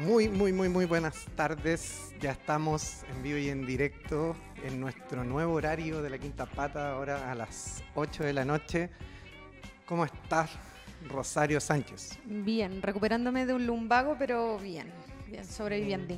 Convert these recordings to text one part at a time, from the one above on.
Muy, muy, muy, muy buenas tardes. Ya estamos en vivo y en directo en nuestro nuevo horario de la Quinta Pata, ahora a las 8 de la noche. ¿Cómo estás, Rosario Sánchez? Bien, recuperándome de un lumbago, pero bien, bien, sobreviviendo.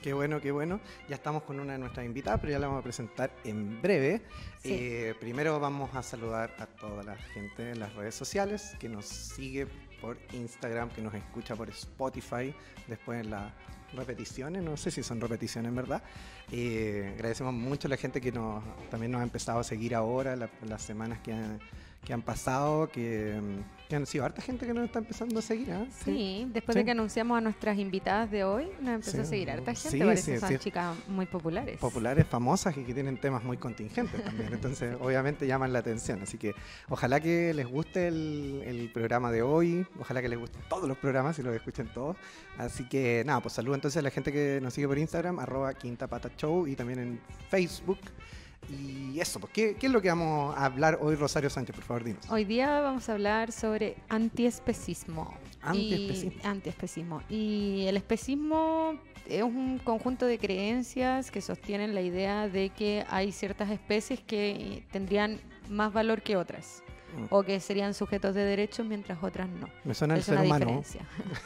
Qué bueno, qué bueno. Ya estamos con una de nuestras invitadas, pero ya la vamos a presentar en breve. Sí. Eh, primero vamos a saludar a toda la gente en las redes sociales que nos sigue por Instagram, que nos escucha por Spotify, después en las repeticiones, no sé si son repeticiones verdad. Eh, agradecemos mucho a la gente que nos, también nos ha empezado a seguir ahora, la- las semanas que han, que han pasado, que, mm, que han sido harta gente que nos está empezando a seguir. ¿ah? Sí, después Sí. de que anunciamos a nuestras invitadas de hoy, nos empezó Sí. a seguir harta gente, Sí, parece sí, son sí. chicas muy populares. populares, famosas y que tienen temas muy contingentes también. Entonces, obviamente llaman la atención. Así que ojalá que les guste el, el programa de hoy. Ojalá que les gusten todos los programas y los escuchen todos. Así que nada, pues saludo entonces a la gente que nos sigue por Instagram, arroba Quinta Pata Show y también en Facebook. Y eso, pues, ¿qué, qué es lo que vamos a hablar hoy, Rosario Sánchez? Por favor, dinos. Hoy día vamos a hablar sobre antiespecismo. Antiespecismo. Y, antiespecismo. Y el especismo es un conjunto de creencias que sostienen la idea de que hay ciertas especies que tendrían más valor que otras. Mm. O que serían sujetos de derechos mientras otras no. Me suena el es ser una humano. diferencia.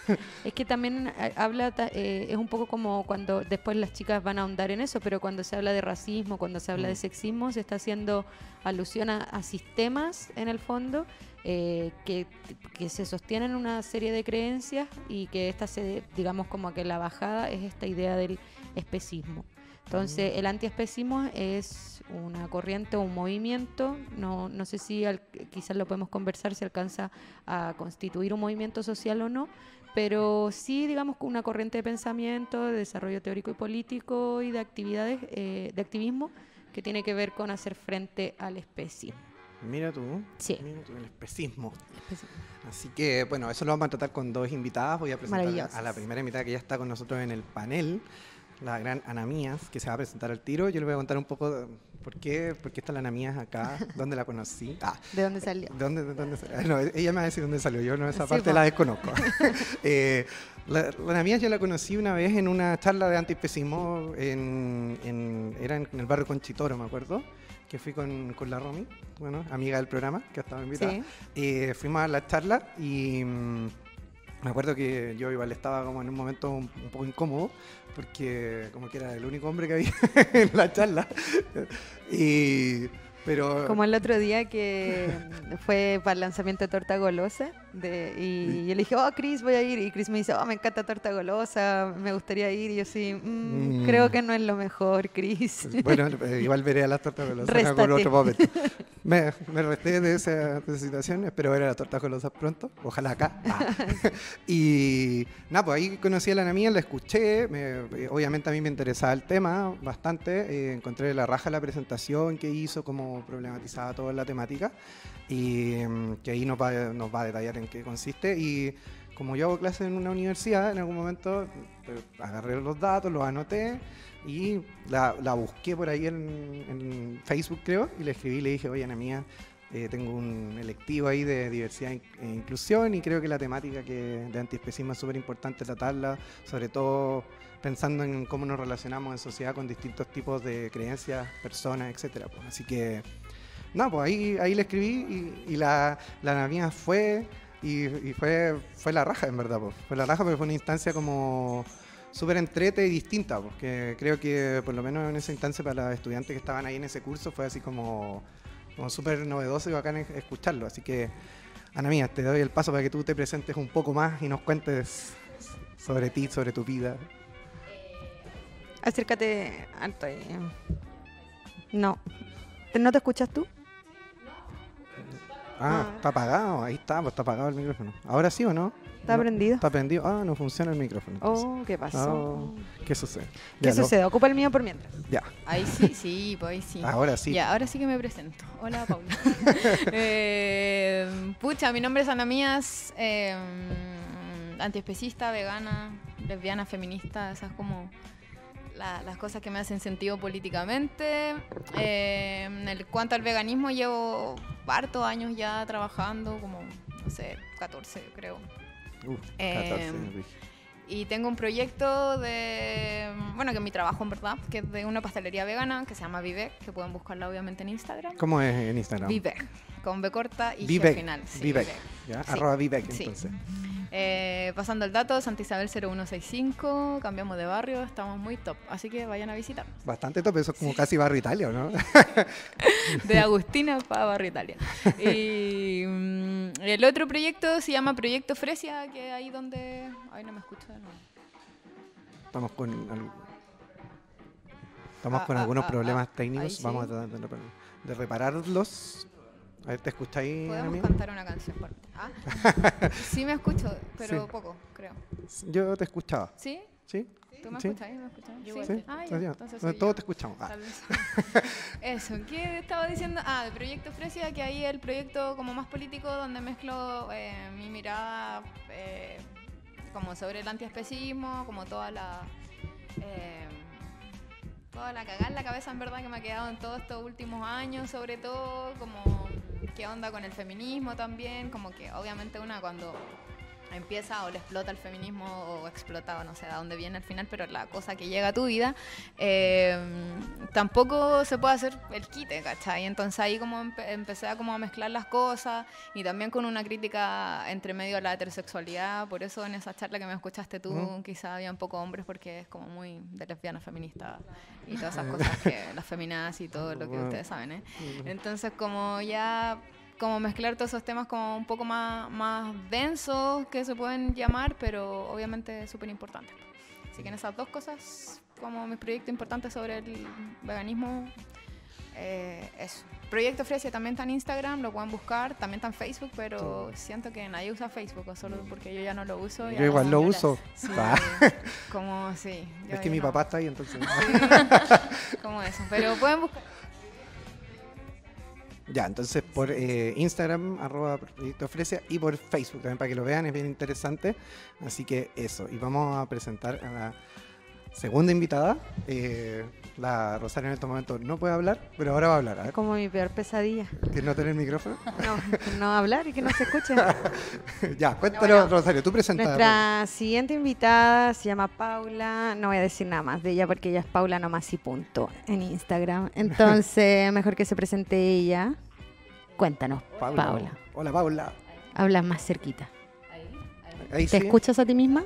es que también eh, habla, eh, es un poco como cuando después las chicas van a ahondar en eso, pero cuando se habla de racismo, cuando se habla Mm. de sexismo, se está haciendo alusión a, a sistemas en el fondo eh, que, que se sostienen una serie de creencias y que esta se, digamos como que la bajada es esta idea del especismo. Entonces, el antiespecismo es una corriente o un movimiento, no, no sé si al- quizás lo podemos conversar si alcanza a constituir un movimiento social o no, pero sí, digamos, una corriente de pensamiento, de desarrollo teórico y político y de actividades, eh, de activismo que tiene que ver con hacer frente al especismo. Mira tú. Sí. Mira tú, el especismo. Especismo. Así que, bueno, eso lo vamos a tratar con dos invitadas. Voy a presentar a la primera invitada que ya está con nosotros en el panel, la gran Ana Mías, que se va a presentar al tiro. Yo le voy a contar un poco de por qué, por qué está la Ana Mías acá, dónde la conocí. Ah, ¿De dónde salió? ¿de dónde, de dónde no, ella me va a decir dónde salió, yo no, esa Sí, parte po. la desconozco. Eh, la, la Ana Mías yo la conocí una vez en una charla de antiespecismo, en, en- era en el barrio Conchitoro, me acuerdo, que fui con, con la Romy, bueno, amiga del programa, que ha estado invitada. Sí. Eh, fuimos a la charla y mm, me acuerdo que yo igual estaba como en un momento un, un poco incómodo porque como que era el único hombre que había en la charla. y, pero Como el otro día que fue para el lanzamiento de Torta Golosa de, y yo le dije, oh, Chris, voy a ir. Y Chris me dice, oh, me encanta Torta Golosa, me gustaría ir. Y yo sí, "Mm, Mm. creo que no es lo mejor, Chris. bueno, eh, igual veré a las tortas golosas en algún Réstate. otro momento. Me, me resté de esa, de esa situación, espero ver a las tortas golosas pronto, ojalá acá. Ah. y nada, pues ahí conocí a la Ana Mía, la escuché, me- eh, obviamente a mí me interesaba el tema bastante, eh, encontré la raja la presentación que hizo, cómo problematizaba toda la temática, y mm, que ahí nos va, a detallar en qué consiste. Y como yo hago clases en una universidad, en algún momento eh, agarré los datos, los anoté y la, busqué por ahí en, Facebook, creo, y le escribí y le dije, oye, Ana mía, eh, tengo un electivo ahí de diversidad e inclusión y creo que la temática que de antiespecismo es súper importante tratarla, sobre todo pensando en cómo nos relacionamos en sociedad con distintos tipos de creencias, personas, etcétera. pues. Así que, no, pues ahí, ahí le escribí y, y la, la mía fue y, y fue, fue la raja, en verdad. pues. Fue la raja, pero fue una instancia como súper entrete y distinta, porque creo que por lo menos en esa instancia para los estudiantes que estaban ahí en ese curso fue así como, como súper novedoso y bacán es- escucharlo. Así que, Ana mía, te doy el paso para que tú te presentes un poco más y nos cuentes sobre ti, sobre tu vida. Acércate alto ahí. No. ¿Te- ¿No te escuchas tú? Ah, Ah. está apagado, ahí está, pues está apagado el micrófono. ¿Ahora sí o no? ¿Está No, prendido? Está prendido. Ah, no funciona el micrófono. entonces. Oh, ¿qué pasó? Oh, ¿Qué sucede? ¿Qué Ya, lo- sucede? Ocupa el mío por mientras. Ya, Ahí sí, sí, pues ahí sí. ahora sí. Ya, ahora sí que me presento. Hola, Paula. Eh, pucha, mi nombre es Ana Mías, eh, antiespecista, vegana, lesbiana, feminista, esas como la- las cosas que me hacen sentido políticamente. Eh, en el, cuanto al veganismo, llevo hartos años ya trabajando, como, no sé, 14 creo. Uh, Eh, 14, Luis. Y tengo un proyecto de, bueno, que es mi trabajo en verdad, que es de una pastelería vegana que se llama Vivek, que pueden buscarla obviamente en Instagram. ¿Cómo es en Instagram? Vivek, con B corta y G final. sí. ¿Ya? Sí. Arroba Vivek, Sí. entonces. Eh, pasando el dato, Santa Isabel 0165, cambiamos de barrio, estamos muy top, así que vayan a visitar. Bastante top, eso es como casi barrio Italia, ¿no? De Agustina para Barrio Italia. Y mm, el otro proyecto se llama Proyecto Fresia, que ahí donde... Ay, no me escucho de nuevo. Estamos con, al- Estamos Ah, con ah, algunos ah, problemas técnicos. sí. Vamos a tratar de repararlos. A ver, ¿te escucháis, Podemos amigo? cantar una canción. por- ¿Ah? Sí me escucho, pero Sí. poco, creo. Yo te escuchaba. ¿Sí? ¿Sí? ¿Tú me Sí. escuchás? ¿Me escuchás? Yo Sí. ¿Sí? Ah, ya, entonces Todos yo. te escuchamos. Ah, Tal vez. Eso, ¿qué estaba diciendo? Ah, de Proyecto Fresia, que ahí el proyecto como más político donde mezclo eh, mi mirada eh, como sobre el antiespecismo, como toda la... eh, la cagada en la cabeza en verdad que me ha quedado en todos estos últimos años, sobre todo como qué onda con el feminismo también, como que obviamente una cuando empieza o le explota el feminismo o explota o no sé de dónde viene al final, pero la cosa que llega a tu vida, eh, tampoco se puede hacer el quite, ¿cachai? Entonces ahí como empe- empecé a como a mezclar las cosas y también con una crítica entre medio a la heterosexualidad, por eso en esa charla que me escuchaste tú Ujú. quizá había un poco hombres porque es como muy de lesbiana feminista y todas esas cosas que las feminazis y todo lo que ustedes saben, ¿eh? Entonces, como ya, como mezclar todos esos temas como un poco más, más densos que se pueden llamar, pero obviamente súper importantes. Así que en esas dos cosas, como mis proyectos importantes sobre el veganismo, eh, eso. Proyecto Fresia también está en Instagram, lo pueden buscar, también está en Facebook, pero siento que nadie usa Facebook, solo porque yo ya no lo uso. Yo igual lo uso. Sí, Ah, como sí. yo es que mi no. papá está ahí, entonces. Como eso, pero pueden buscar. Ya, entonces por eh, Instagram, arroba Proyecto y por Facebook también para que lo vean, es bien interesante. Así que eso, y vamos a presentar a la segunda invitada. Eh, la Rosario en estos momentos no puede hablar, pero ahora va a hablar. A ver, Como mi peor pesadilla. ¿quieres no tener micrófono? No, no hablar y que no se escuche. ya, cuéntanos, Bueno, Rosario, tú presentas. Nuestra siguiente invitada se llama Paula. No voy a decir nada más de ella porque ella es Paula nomás y punto en Instagram. Entonces, mejor que se presente ella. Cuéntanos, Paula. Paula. Hola, Paula. Habla más cerquita. Ahí ¿Te sí. escuchas a ti misma?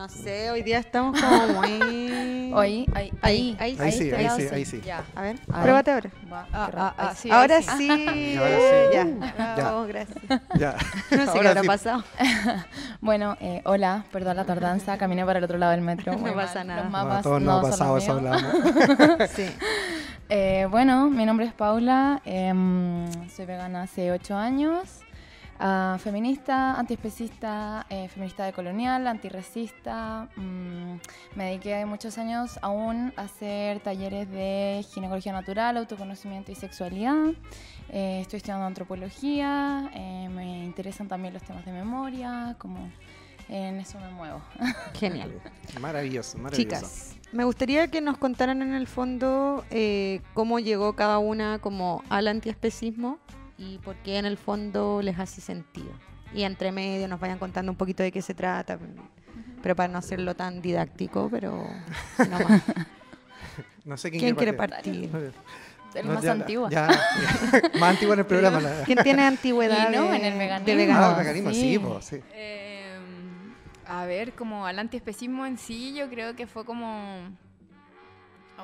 No sé, hoy día estamos como muy... Hoy, ahí, Ahí, ahí, Ahí sí, ahí ahí sí, ahí sí. Ya. A ver, Ahí. pruébate ahora. Va, Ah, qué ah, ah, sí, ahora sí. Y ahora sí. Ya, Ya. bravo, gracias. Ya. No sé qué Ahora habrá sí. pasado. Bueno, eh, hola, perdón la tardanza, caminé para el otro lado del metro. No pasa nada. Los No, mapas todos no nos ha son pasado los eso, hablamos. Sí. Eh, bueno, mi nombre es Paula, em, soy vegana hace ocho años, ah, feminista, antiespecista, eh, feminista decolonial, antirracista. mm, me dediqué muchos años aún a hacer talleres de ginecología natural, autoconocimiento y sexualidad. Eh, estoy estudiando antropología, eh, me interesan también los temas de memoria, como en eso me muevo. Genial. Maravilloso, maravilloso. Chicas, me gustaría que nos contaran en el fondo eh, cómo llegó cada una como al antiespecismo y por qué en el fondo les hace sentido. Y entre medio nos vayan contando un poquito de qué se trata, pero para no hacerlo tan didáctico, pero no más. No sé quién, ¿Quién quiere partir. partir? El No, más ya- antigua. ya- más antigua en el programa. la- ¿Quién tiene antigüedad Y no, de, en el de veganismo. Ah, vegano? el veganismo, sí, sí. po, sí. Eh, a ver, como al antiespecismo en sí, yo creo que fue como.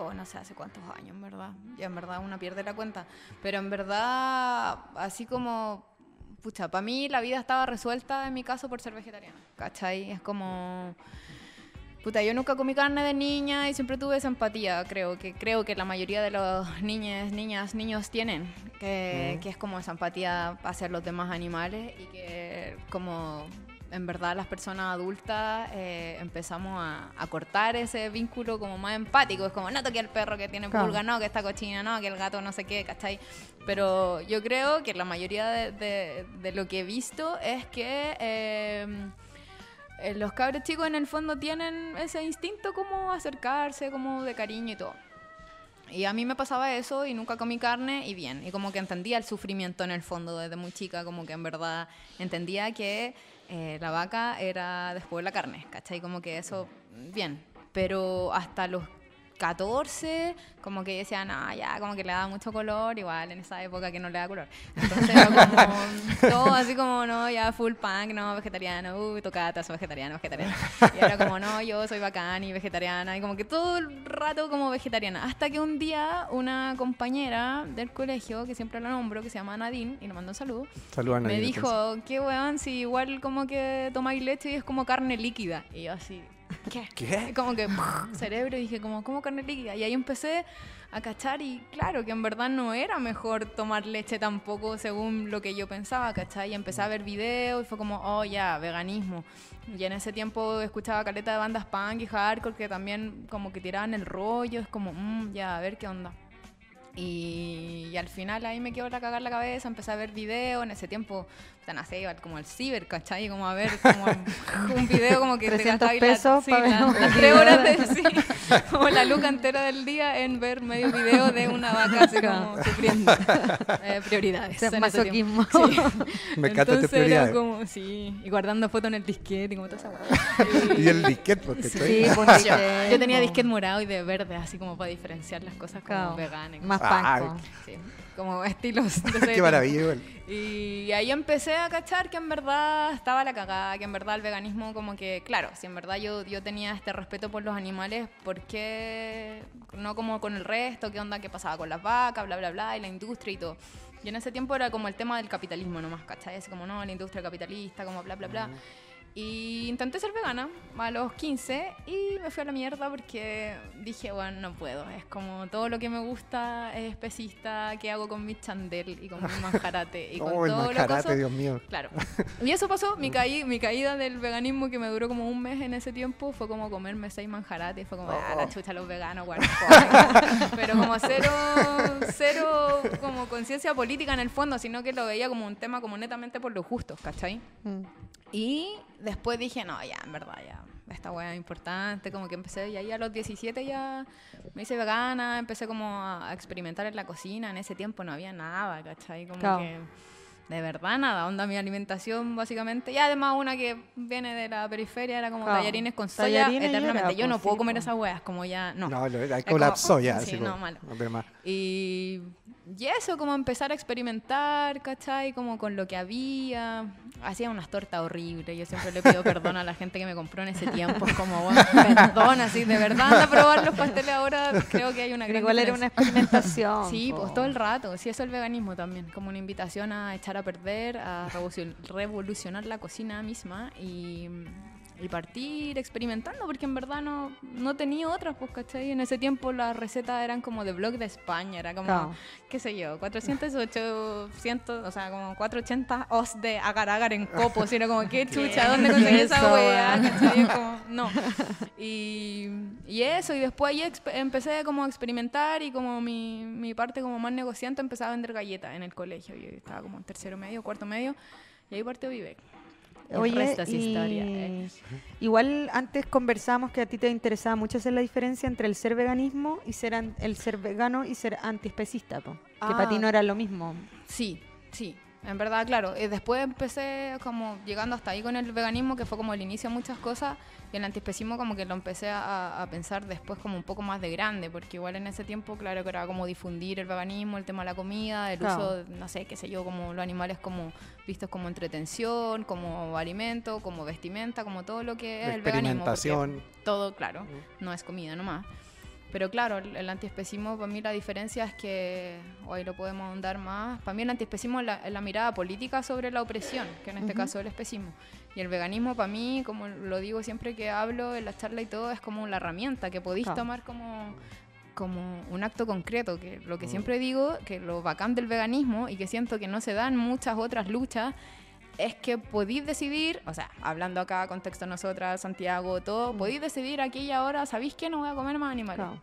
Oh, no sé hace cuántos años, en verdad. Ya en verdad uno pierde la cuenta. Pero en verdad, así como. Pucha, para mí la vida estaba resuelta en mi caso por ser vegetariana. ¿Cachai? Es como. Puta, yo nunca comí carne de niña y siempre tuve esa empatía, creo que creo que la mayoría de los niños, niñas, niños tienen, que, Ujú. que es como esa empatía hacia los demás animales y que como en verdad las personas adultas eh, empezamos a, a cortar ese vínculo como más empático, es como no toque al perro que tiene Claro. pulga, no, que está cochina, no, que el gato no sé qué, ¿cachai? Pero yo creo que la mayoría de, de- de lo que he visto es que... eh, eh, los cabros chicos en el fondo tienen ese instinto como acercarse, como de cariño y todo. Y a mí me pasaba eso y nunca comí carne y bien. Y como que entendía el sufrimiento en el fondo desde muy chica, como que en verdad entendía que eh, la vaca era después la carne, ¿cachai? Como que eso, bien. Pero hasta los 14, como que decían, ah, ya, como que le da mucho color, igual en esa época que no le da color. Entonces era como todo así como, no, ya full punk, no, vegetariano, uy, tocata, soy vegetariano, vegetariano. Y era como, no, yo soy bacán y vegetariana, y como que todo el rato como vegetariana. Hasta que un día una compañera del colegio, que siempre la nombro, que se llama Nadine, y le mando un saludo, Saludos a me dijo, qué weón, si igual como que tomáis leche y es como carne líquida. Y yo así, ¿qué? ¿Qué? Como que cerebro y dije como, ¿cómo carne líquida? Y ahí empecé a cachar y claro que en verdad no era mejor tomar leche tampoco según lo que yo pensaba, ¿cachai? Y empecé a ver videos y fue como, oh ya, veganismo. Y en ese tiempo escuchaba caleta de bandas punk y hardcore que también como que tiraban el rollo, es como, mmm, ya, a ver qué onda. Y, y al final ahí me quedó la cagar la cabeza, empecé a ver videos, en ese tiempo, o sea, sé, iba como al ciber, ¿cachai? Como a ver como un video como que 300 gastabas pesos sí, la- las tres horas de, sí, como la luca entera del día en ver medio video de una vaca así como sufriendo. Eh, prioridades. En ese masoquismo. Sí. Me encanta Entonces este era prioridades. como, sí, y guardando fotos en el disquete y como toda esa hueá. Y el disquete, porque Sí, estoy- pues, Yo, tenía disquete morado y de verde, así como para diferenciar las cosas como Claro. veganas. Más Ah, panco. Sí, como estilos. Qué maravilla, igual. Y ahí empecé a cachar que en verdad estaba la cagada, que en verdad el veganismo como que, claro, si en verdad yo, yo tenía este respeto por los animales, ¿por qué no como con el resto? ¿Qué onda? ¿Qué pasaba con las vacas? Bla, bla, bla, y la industria y todo. Y en ese tiempo era como el tema del capitalismo nomás, ¿cachai? Así como, no, la industria capitalista, como bla, bla, bla. Y intenté ser vegana a los 15 y me fui a la mierda porque dije, bueno, no puedo. Es como todo lo que me gusta es especista, qué hago con mi chandel y con mi manjarate y con Oh, el todo lo manjarate, cosa. Dios mío. Claro. Y eso pasó, mi, caí, mi caída del veganismo que me duró como un mes en ese tiempo fue como comerme seis manjarates, fue como, ah, la chucha los veganos, bueno, Pero como cero, cero como conciencia política en el fondo, sino que lo veía como un tema como netamente por los gustos, ¿cachai? Mm. Y después dije, no, ya, en verdad, ya, esta weá es importante, como que empecé, y ahí a los 17 ya me hice vegana, empecé como a, experimentar en la cocina, en ese tiempo no había nada, ¿cachai? Como Claro. que de verdad nada, onda mi alimentación básicamente, y además una que viene de la periferia era como Claro. tallarines con soya Tallarines eternamente, era, yo no pues, puedo comer pues. esas weas, como ya, no. No, lo, hay Es colapsó ya. sí, así no, como- malo. Y, y eso, como empezar a experimentar, ¿cachai? Como con lo que había. Hacía unas tortas horribles. Yo siempre le pido perdón a la gente que me compró en ese tiempo. Como, bueno, perdón, así, de verdad, anda a probar los pasteles ahora. Creo que hay una gran igual era una experimentación. Sí, po. pues todo el rato. Sí, eso es el veganismo también. Como una invitación a echar a perder, a revolucion- revolucionar la cocina misma y, y partir experimentando, porque en verdad no, no tenía otras, pues, ¿cachai? En ese tiempo las recetas eran como de blog de España, era como, Claro. qué sé yo, 400, 800, o sea, como 480 os de agar agar en copos. Y era como, qué chucha, ¿dónde conseguí esa weá? ¿cachai? Como, no. Y, y eso, y después ahí empecé como a experimentar y como mi, mi parte como más negociante empecé a vender galletas en el colegio. Yo estaba como en tercero medio, cuarto medio, y ahí partió Vivek. El Oye, resto es y- historia. eh. igual antes conversábamos que a ti te interesaba mucho hacer la diferencia entre el ser veganismo y ser an- el ser vegano y ser antiespecista, po. que para ti Ah. no era lo mismo. Sí, sí. En verdad, claro. eh, después empecé como llegando hasta ahí con el veganismo, que fue como el inicio de muchas cosas. Y el antiespecismo como que lo empecé a, a pensar después como un poco más de grande, porque igual en ese tiempo, claro, que era como difundir el veganismo, el tema de la comida, el Claro. uso, no sé, qué sé yo, como los animales como vistos como entretención, como alimento, como vestimenta, como todo lo que es el veganismo. Experimentación. todo, claro, no es comida nomás. Pero claro, el, el antiespecismo, para mí la diferencia es que, hoy lo podemos ahondar más, para mí el antiespecismo es la, es la mirada política sobre la opresión, que en este Ujú. caso es el especismo. Y el veganismo para mí, como lo digo siempre que hablo en la charla y todo, es como la herramienta que podéis Claro. tomar como como un acto concreto, que lo que Mm. siempre digo, que lo bacán del veganismo y que siento que no se dan muchas otras luchas, es que podéis decidir, o sea, hablando acá, contexto nosotras, Santiago, todo, Mm. podéis decidir aquí y ahora, ¿sabéis que no voy a comer más animales? Claro.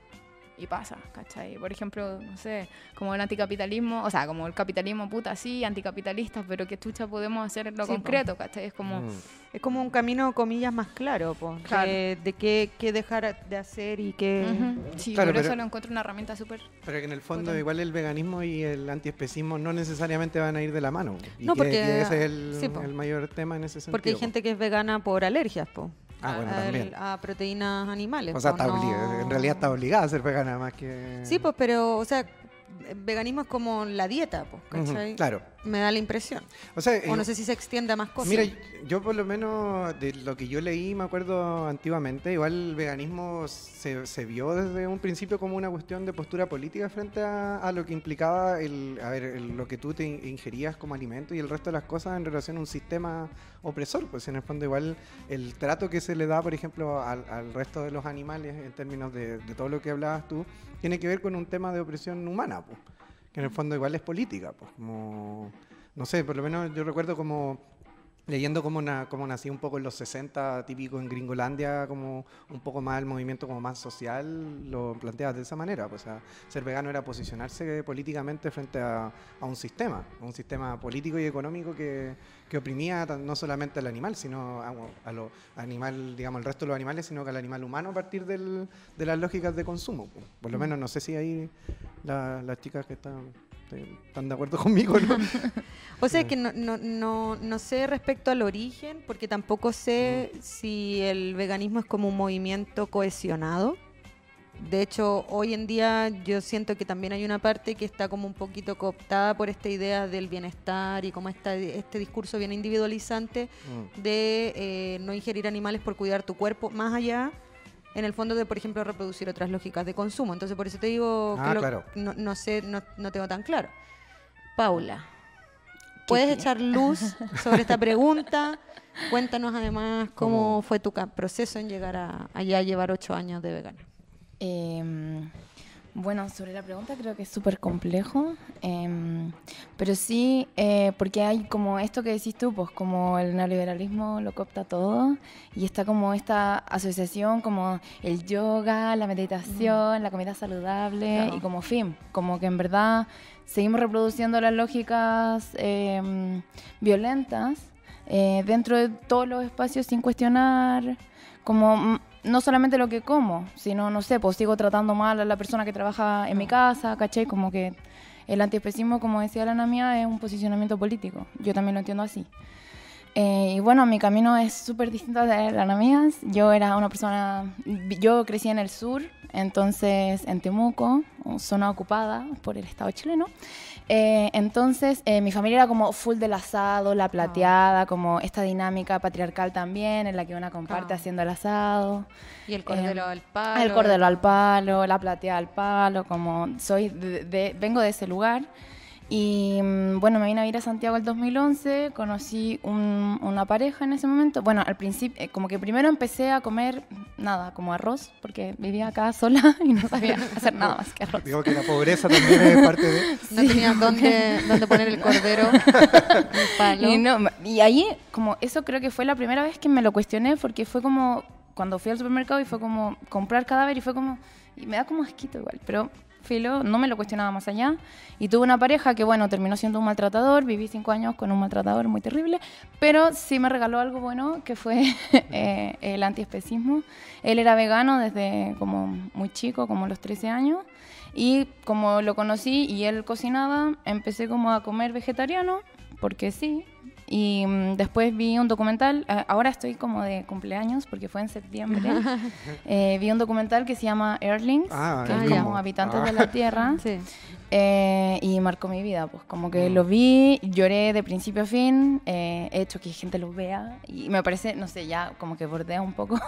Y pasa, ¿cachai? Por ejemplo, no sé, como el anticapitalismo, o sea, como el capitalismo puta, sí, anticapitalistas, pero que chucha podemos hacer en lo Sí, po. concreto, ¿cachai? Es como, Mm. Es como un camino, comillas, más claro, po, Claro. de, de qué, qué dejar de hacer y qué... ujú, sí, Claro, por eso pero- lo encuentro una herramienta súper... Pero que en el fondo Potente. igual el veganismo y el antiespecismo no necesariamente van a ir de la mano. Y No, que- porque- que ese es el, sí, el mayor tema en ese sentido. Porque hay po. gente que es vegana por alergias, po. Ah, bueno, a, también. a proteínas animales. O sea, está no- obligada- en realidad está obligada a ser vegana más que... Sí, pues, pero, o sea, veganismo es como la dieta, pues, ¿cachai? claro. Me da la impresión. O sea, O eh, no sé si se extiende a más cosas. Mira, yo por lo menos de lo que yo leí, me acuerdo antiguamente, igual el veganismo se, se vio desde un principio como una cuestión de postura política frente a, a lo que implicaba el, a ver, el- lo que tú te in- ingerías como alimento y el resto de las cosas en relación a un sistema opresor. Pues en el fondo igual el trato que se le da, por ejemplo, al, al resto de los animales en términos de, de todo lo que hablabas tú, tiene que ver con un tema de opresión humana, pues, que en el fondo igual es política, pues, como no sé, por lo menos yo recuerdo como leyendo cómo, na- cómo nací un poco en los 60, típico en Gringolandia, como un poco más el movimiento como más social, lo planteabas de esa manera. Pues, o sea, ser vegano era posicionarse políticamente frente a, a un sistema, a un sistema político y económico que, que oprimía no solamente al animal, sino a, a lo animal, digamos, el resto de los animales, sino que al animal humano a partir del- de las lógicas de consumo. pues. Por lo menos no sé si ahí la- las chicas que están, están de acuerdo conmigo, ¿no? O sea, que no, no, no, no sé respecto al origen, porque tampoco sé Mm. si el veganismo es como un movimiento cohesionado. De hecho, hoy en día yo siento que también hay una parte que está como un poquito cooptada por esta idea del bienestar y como esta, este discurso bien individualizante Mm. de eh, no ingerir animales por cuidar tu cuerpo, más allá, en el fondo de, por ejemplo, reproducir otras lógicas de consumo. Entonces, por eso te digo Ah, que lo- claro. no, no sé, no, no tengo tan claro. Paula, ¿puedes echar luz sobre esta pregunta? Cuéntanos además cómo ¿Cómo? fue tu proceso en llegar a, allá a llevar ocho años de vegana. Em, bueno, sobre la pregunta creo que es súper complejo, em, pero sí, eh, porque hay como esto que decís tú, pues como el neoliberalismo lo copta todo y está como esta asociación como el yoga, la meditación, la comida saludable y como fin, como que en verdad seguimos reproduciendo las lógicas em, violentas eh, dentro de todos los espacios sin cuestionar, como no solamente lo que como, sino, no sé, pues sigo tratando mal a la persona que trabaja en mi casa, ¿cachai? Como que el antiespecismo, como decía la mía, es un posicionamiento político. Yo también lo entiendo así. Eh, y bueno, mi camino es súper distinto al de la Ana mía. Yo era una persona, yo crecí en el sur, entonces en Temuco, zona ocupada por el Estado chileno. Eh, entonces, eh, mi familia era como full del asado, la plateada, como esta dinámica patriarcal también, en la que una comparte Ah. haciendo el asado. Y el cordero Em, al palo. El cordero al palo, la plateada al palo, como soy de, de- vengo de ese lugar. Y mm, bueno, me vine a ir a Santiago el 2011, conocí un- una pareja en ese momento. Bueno, al principio, eh, como que primero empecé a comer nada, como arroz, porque vivía acá sola y no sabía hacer nada más que arroz. Digo que la pobreza también es parte de... No tenías dónde, dónde poner el cordero. el palo. Y, no, y ahí, como eso creo que fue la primera vez que me lo cuestioné, porque fue como cuando fui al supermercado y fue como comprar cadáver y fue como, y me da como asquito igual, pero filo, no me lo cuestionaba más allá. Y tuve una pareja que, bueno, terminó siendo un maltratador, viví cinco años con un maltratador muy terrible, pero sí me regaló algo bueno, que fue eh, el antiespecismo. Él era vegano desde como muy chico, como los 13 años. Y como lo conocí y él cocinaba, empecé como a comer vegetariano, porque sí. Y mm, después vi un documental, ahora estoy como de cumpleaños, porque fue en septiembre. Eh, vi un documental que se llama Earthlings, Ah, que es como habitantes Ah. de la Tierra. Sí. Eh, y marcó mi vida, pues como que Mm. lo vi, lloré de principio a fin, eh, he hecho que gente lo vea y me parece, no sé, ya como que bordea un poco.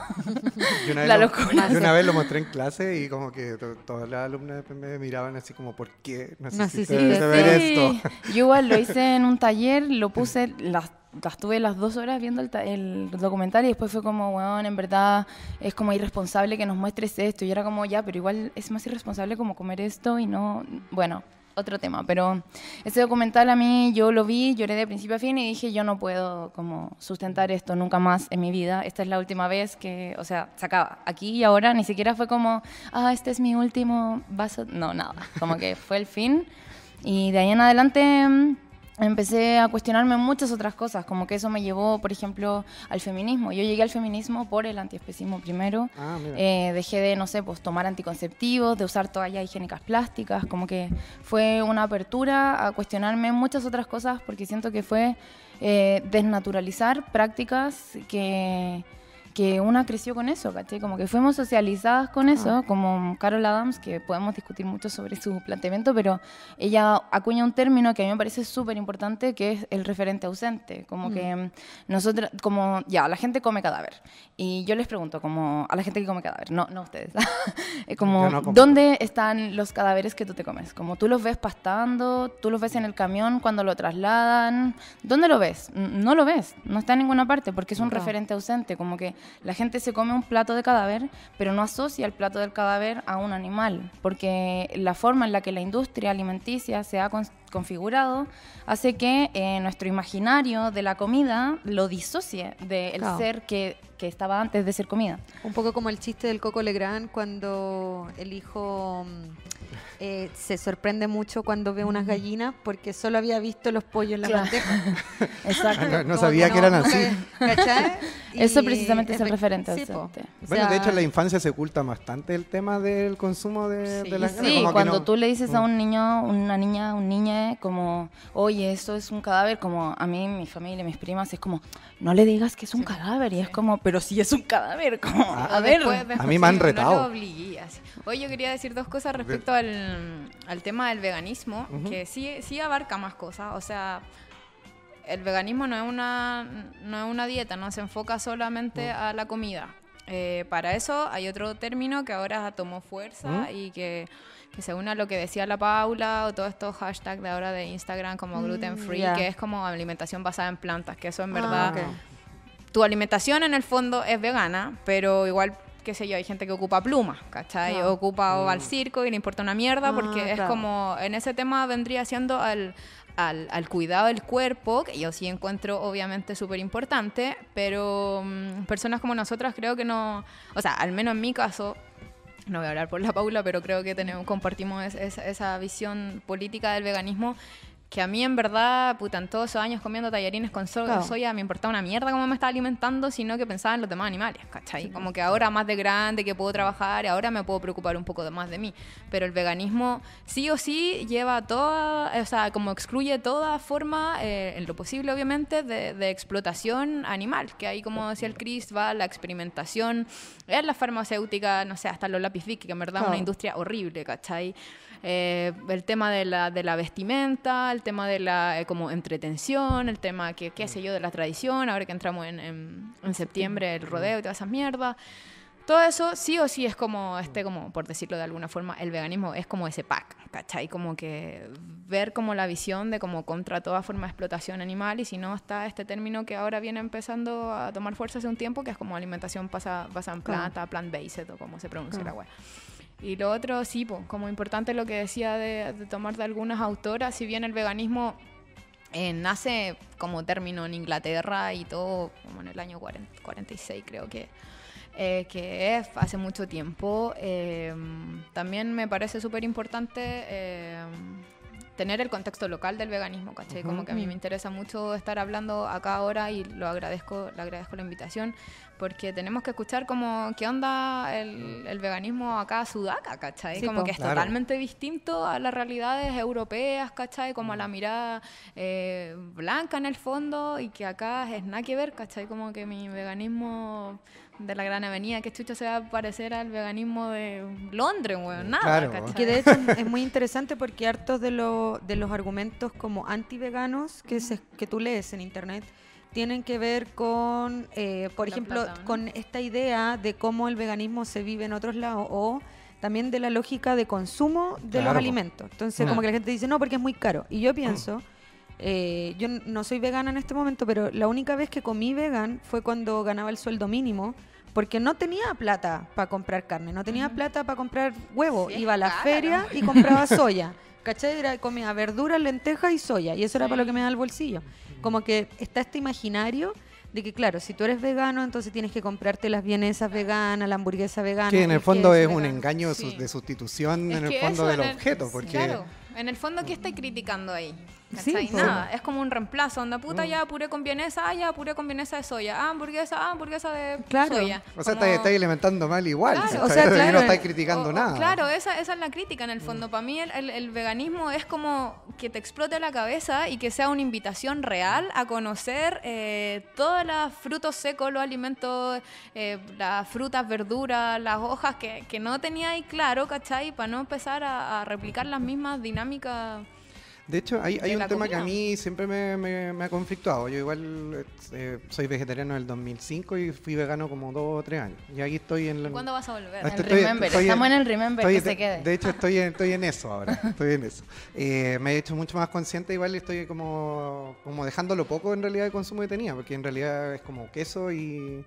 Yo una, vez La lo, locura. yo una vez lo mostré en clase y como que to- todas las alumnas me miraban así como, ¿por qué necesito Necesitas- ver Sí, esto? Yo igual lo hice en un taller, lo puse, las, las tuve las dos horas viendo el, el documental y después fue como, weón, en verdad es como irresponsable que nos muestres esto. Y era como, ya, pero igual es más irresponsable como comer esto y no, bueno, otro tema, pero ese documental a mí yo lo vi, lloré de principio a fin y dije yo no puedo como sustentar esto nunca más en mi vida. Esta es la última vez que, o sea, se acaba. Aquí y ahora ni siquiera fue como, ah, este es mi último vaso. No, nada. Como que fue el fin. Y de ahí en adelante empecé a cuestionarme muchas otras cosas, como que eso me llevó, por ejemplo, al feminismo. Yo llegué al feminismo por el antiespecismo primero. Ah. Eh, dejé de, no sé, pues tomar anticonceptivos, de usar toallas higiénicas plásticas, como que fue una apertura a cuestionarme muchas otras cosas porque siento que fue eh, desnaturalizar prácticas que que una creció con eso, ¿cachai? Como que fuimos socializadas con eso, como Carol Adams, que podemos discutir mucho sobre su planteamiento, pero ella acuña un término que a mí me parece súper importante, que es el referente ausente. Como que nosotros, como, ya, la gente come cadáver. Y yo les pregunto, como, a la gente que come cadáver, no, no ustedes. Es como, no. ¿dónde están los cadáveres que tú te comes? Como tú los ves pastando, tú los ves en el camión cuando lo trasladan. ¿Dónde lo ves? No lo ves, no está en ninguna parte porque es un No. referente ausente. Como que la gente se come un plato de cadáver, pero no asocia el plato del cadáver a un animal, porque la forma en la que la industria alimenticia se ha configurado hace que eh, nuestro imaginario de la comida lo disocie del Claro. ser que, que estaba antes de ser comida. Un poco como el chiste del Coco Legrand cuando el hijo mm, eh, se sorprende mucho cuando ve unas gallinas porque solo había visto los pollos en la Claro. bandeja. Exacto. No, no sabía que eran así. ¿Cachai? Eso precisamente es el efe- referente sí. O Bueno, de hecho en la infancia se oculta bastante el tema del consumo de, Sí. de las carnes, sí, como cuando no- tú le dices a Mm. un niño, una niña, un niño, como, oye, eso es un cadáver, como a mí, mi familia, mis primas, es como, no le digas que es un cadáver, y es como, pero sí es un cadáver, como, a O ver. después- después A mí me han retado. Oye, yo quería decir dos cosas respecto al, al tema del veganismo, Ujú. que sí, sí abarca más cosas. O sea, el veganismo no es una, no es una dieta, no se enfoca solamente a la comida. Eh, para eso hay otro término que ahora tomó fuerza ¿Mm? y que, que se une a lo que decía la Paula o todos estos hashtags de ahora de Instagram como Mm, gluten free, ya. que es como alimentación basada en plantas, que eso en Ah, verdad ok. tu alimentación en el fondo es vegana, pero igual, qué sé yo, hay gente que ocupa plumas, ¿cachai? Claro. Ocupa o va al circo y le importa una mierda Ah, porque es claro. como, en ese tema vendría siendo al, al, al cuidado del cuerpo, que yo sí encuentro obviamente súper importante, pero mm, personas como nosotras creo que no, o sea, al menos en mi caso, no voy a hablar por la Paula, pero creo que tenemos, compartimos es- es- esa visión política del veganismo. Que a mí, en verdad, puta, en todos esos años comiendo tallarines con so- Claro. soya, me importaba una mierda cómo me estaba alimentando, sino que pensaba en los demás animales, ¿cachai? Como que ahora más de grande, que puedo trabajar, y ahora me puedo preocupar un poco más de mí. Pero el veganismo, sí o sí, lleva toda, o sea, como excluye toda forma, eh, en lo posible, obviamente, de, de explotación animal. Que ahí, como decía el Chris, va la experimentación, es la farmacéutica, no sé, hasta los lápiz que en verdad es una Claro. industria horrible, ¿cachai? Eh, el tema de la, de la vestimenta, el tema de la eh, como entretención, el tema, que, qué sé yo, de la tradición, ahora que entramos en, en- en septiembre, el rodeo y todas esas mierdas. Todo eso sí o sí es como, este, como, por decirlo de alguna forma, el veganismo es como ese pack, ¿cachai? Como que ver como la visión de como contra toda forma de explotación animal y si no está este término que ahora viene empezando a tomar fuerza hace un tiempo, que es como alimentación basa- basada en planta, plant-based o como se pronuncia Claro. la web. Y lo otro, sí, po, como importante lo que decía de, de tomar de algunas autoras, si bien el veganismo eh, nace como término en Inglaterra y todo como en el año 40 46 creo que, eh, que es hace mucho tiempo, eh, también me parece súper importante eh, tener el contexto local del veganismo, ¿cachai? Como que a mí me interesa mucho estar hablando acá ahora y lo agradezco, le agradezco la invitación, porque tenemos que escuchar como qué onda el, el veganismo acá a Sudaca, ¿cachai? Sí, como po. que es Claro. totalmente distinto a las realidades europeas, ¿cachai? Como a la mirada eh, blanca en el fondo y que acá es nada que ver, ¿cachai? Como que mi veganismo de la Gran Avenida, que chucho se va a parecer al veganismo de Londres, weón, nada, Claro. ¿cachai? Que de hecho es muy interesante porque hartos de, lo- de los argumentos como anti-veganos que, se- que tú lees en internet tienen que ver con, eh, por La ejemplo, plata, ¿no? con esta idea de cómo el veganismo se vive en otros lados o también de la lógica de consumo de Claro, los alimentos. Entonces, Mm. como que la gente dice, no, porque es muy caro. Y yo pienso, eh, yo no soy vegana en este momento, pero la única vez que comí vegan fue cuando ganaba el sueldo mínimo, porque no tenía plata para comprar carne, no tenía plata para comprar huevo. Sí, Iba a la cara, feria y compraba soya. ¿Cachai? Era, comía verduras, lentejas y soya. Y eso era para lo que me da el bolsillo. Como que está este imaginario de que, claro, si tú eres vegano, entonces tienes que comprarte las vienesas veganas, la hamburguesa vegana. Que en el fondo es un engaño de su- Sí. de sustitución Es en el fondo del el- objeto, porque Claro, en el fondo, ¿qué estáis criticando ahí? Sí, ¿Cachai? Nada, es como un reemplazo. Onda puta, Mm. ya puré con vienesa, ah, ya puré con vienesa de soya. Ah, hamburguesa, ah, hamburguesa de Claro. soya. o sea, Como- estáis, alimentando mal igual. Claro, o sea, no estáis criticando o- nada. Claro, esa, esa es la crítica en el fondo. Para mí el, el- el veganismo es como que te explote la cabeza y que sea una invitación real a conocer eh, todos los frutos secos, los alimentos, eh, las frutas, verduras, las hojas que, que no tenía ahí claro, ¿cachai? Para no empezar a, a replicar las mismas dinámicas. De hecho, hay, hay de un tema que a mí siempre me, me- me ha conflictuado. Yo igual eh, soy vegetariano del 2005 y fui vegano como dos o tres años. Y aquí estoy en la... ¿Cuándo vas a volver? Ah, El Estoy- remember, estoy en- estamos en el remember, Estoy que de, se quede. de hecho, estoy en, estoy en eso ahora. Estoy en eso. Eh, me he hecho mucho más consciente, igual estoy como, como dejando lo poco en realidad de consumo que tenía, porque en realidad es como queso y,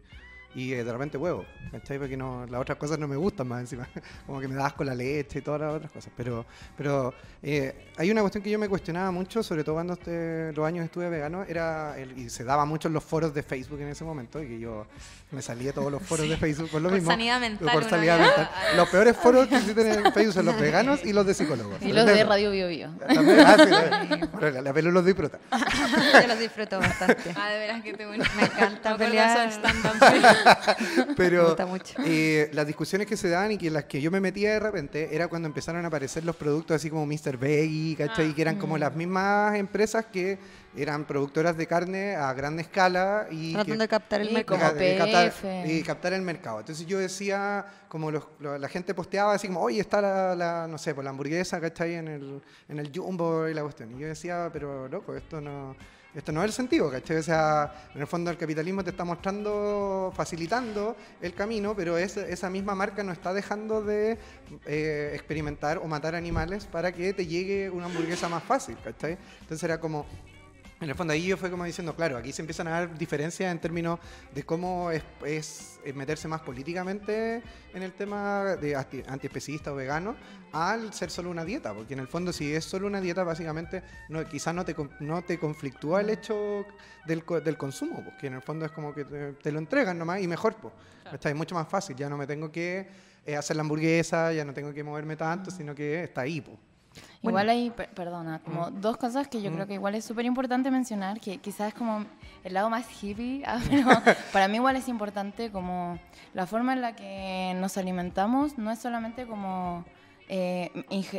y eh, de repente huevo. ¿Cachai? Porque no, las otras cosas no me gustan más encima. Como que me das con la leche y todas las otras cosas. Pero, pero eh, hay una cuestión que yo me cuestionaba mucho, sobre todo cuando este- los años estuve vegano, era el- y se daba mucho en los foros de Facebook en ese momento, y que yo me salía todos los foros de Facebook por lo Por mismo. sanidad mental, Por sanidad mental. Los peores foros que existen en Facebook son los veganos y los de psicólogos. Y los de Radio Bio Bio. También, ah, sí. Bueno, la, la pelo los disfruta. Yo los disfruto bastante. Ah, de veras que te Me encanta pelear. Me Pero gusta mucho. eh, las discusiones que se daban y que en las que yo me metía de repente era cuando empezaron a aparecer los productos así como Mr. Veggie, ¿cachai? Ah. que eran como las mismas empresas que eran productoras de carne a gran escala y que- Tratando de captar el Y mercado. como de captar, y captar el mercado. Entonces yo decía, como los- lo- la gente posteaba así como, oye, está la, la, no sé, por la hamburguesa, ¿cachai? En el, en el Jumbo y la cuestión. Y yo decía, pero loco, esto no, esto no es el sentido, ¿cachai? O sea, en el fondo el capitalismo te está mostrando, facilitando el camino, pero es- esa misma marca no está dejando de eh, experimentar o matar animales para que te llegue una hamburguesa más fácil, ¿cachai? Entonces era como, en el fondo ahí yo fue como diciendo, claro, aquí se empiezan a dar diferencias en términos de cómo es, es, eh, meterse más políticamente en el tema de anti- antiespecista o vegano al ser solo una dieta, porque en el fondo si es solo una dieta básicamente no, quizás no te, no te conflictúa el hecho del, del consumo, porque en el fondo es como que te, te lo entregan nomás y mejor, pues. Está mucho más fácil, ya no me tengo que eh, hacer la hamburguesa, ya no tengo que moverme tanto, sino que está ahí, pues. Igual hay, per- perdona, como dos cosas que yo creo que igual es súper importante mencionar, que quizás es como el lado más hippie, ah, pero para mí igual es importante como la forma en la que nos alimentamos no es solamente como, eh,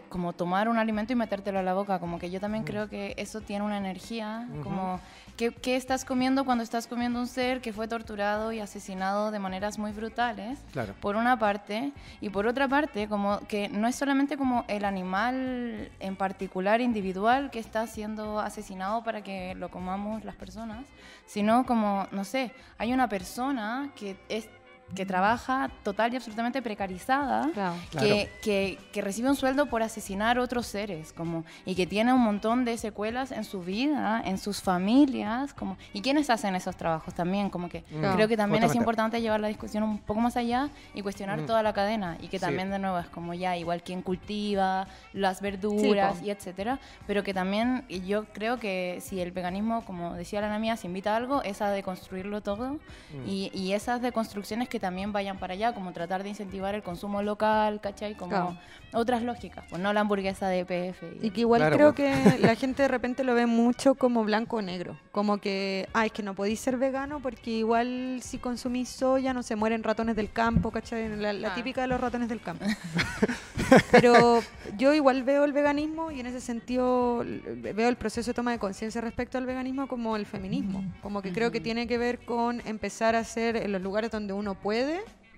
como tomar un alimento y metértelo a la boca, como que yo también creo que eso tiene una energía, como ¿qué, qué estás comiendo cuando estás comiendo un ser que fue torturado y asesinado de maneras muy brutales? Claro. por una parte, y por otra parte, como que no es solamente como el animal en particular individual que está siendo asesinado para que lo comamos las personas, sino como, no sé, hay una persona que es que trabaja total y absolutamente precarizada Claro. Claro. que, que, que recibe un sueldo por asesinar otros seres, como, y que tiene un montón de secuelas en su vida, en sus familias, como, y quiénes hacen esos trabajos también, como que Claro. creo que también es Justamente. importante llevar la discusión un poco más allá y cuestionar Mm. toda la cadena, y que Sí. también de nuevo es como ya, igual quien cultiva las verduras po. y etcétera, pero que también yo creo que si el veganismo, como decía la mía, se invita a algo, es a deconstruirlo todo, Mm. y, y esas deconstrucciones que también vayan para allá, como tratar de incentivar el consumo local, ¿cachai? Como Claro. otras lógicas, pues no la hamburguesa de PF. y- Y que igual Claro, creo pues. que la gente de repente lo ve mucho como blanco o negro. Como que, ah, es que no podéis ser vegano porque igual si consumís soya no se mueren ratones del campo, ¿cachai? La, la Ah. típica de los ratones del campo. Pero yo igual veo el veganismo y en ese sentido veo el proceso de toma de conciencia respecto al veganismo como el feminismo. Como que creo que tiene que ver con empezar a hacer en los lugares donde uno puede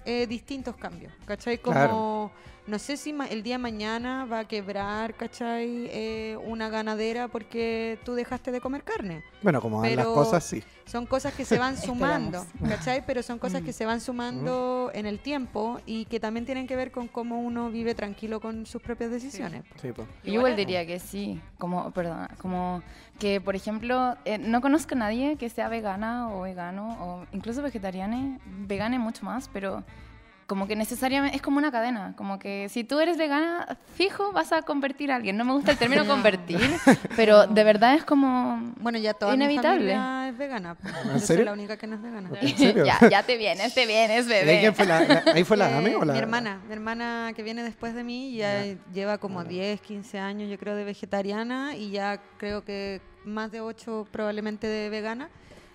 eh, distintos cambios, ¿cachai? Como Claro. No sé si el día de mañana va a quebrar, ¿cachai? Eh, una ganadera porque tú dejaste de comer carne. Bueno, como van las cosas, sí. Son cosas que se van sumando. ¿cachai? Pero son cosas que se van sumando en el tiempo y que también tienen que ver con cómo uno vive tranquilo con sus propias decisiones. Sí, pues. Yo igual diría que sí, como, perdón, como que, por ejemplo, eh, no conozco a nadie que sea vegana o vegano, o incluso vegetariana, vegane mucho más, pero como que necesariamente es como una cadena, como que si tú eres vegana, fijo vas a convertir a alguien. No me gusta el término convertir, pero de verdad es como... Bueno, ya toda Inevitable. mi familia es vegana. pues. Yo soy serio? la única que no es vegana. ¿En serio? ya, ya te vienes, te vienes, ¿Y ahí bebé. quién fue la, la- ¿Ahí fue la Eh, Dame o la...? Mi hermana, mi hermana que viene después de mí, ya lleva como 10, 15 años yo creo de vegetariana y ya creo que más de 8 probablemente de vegana.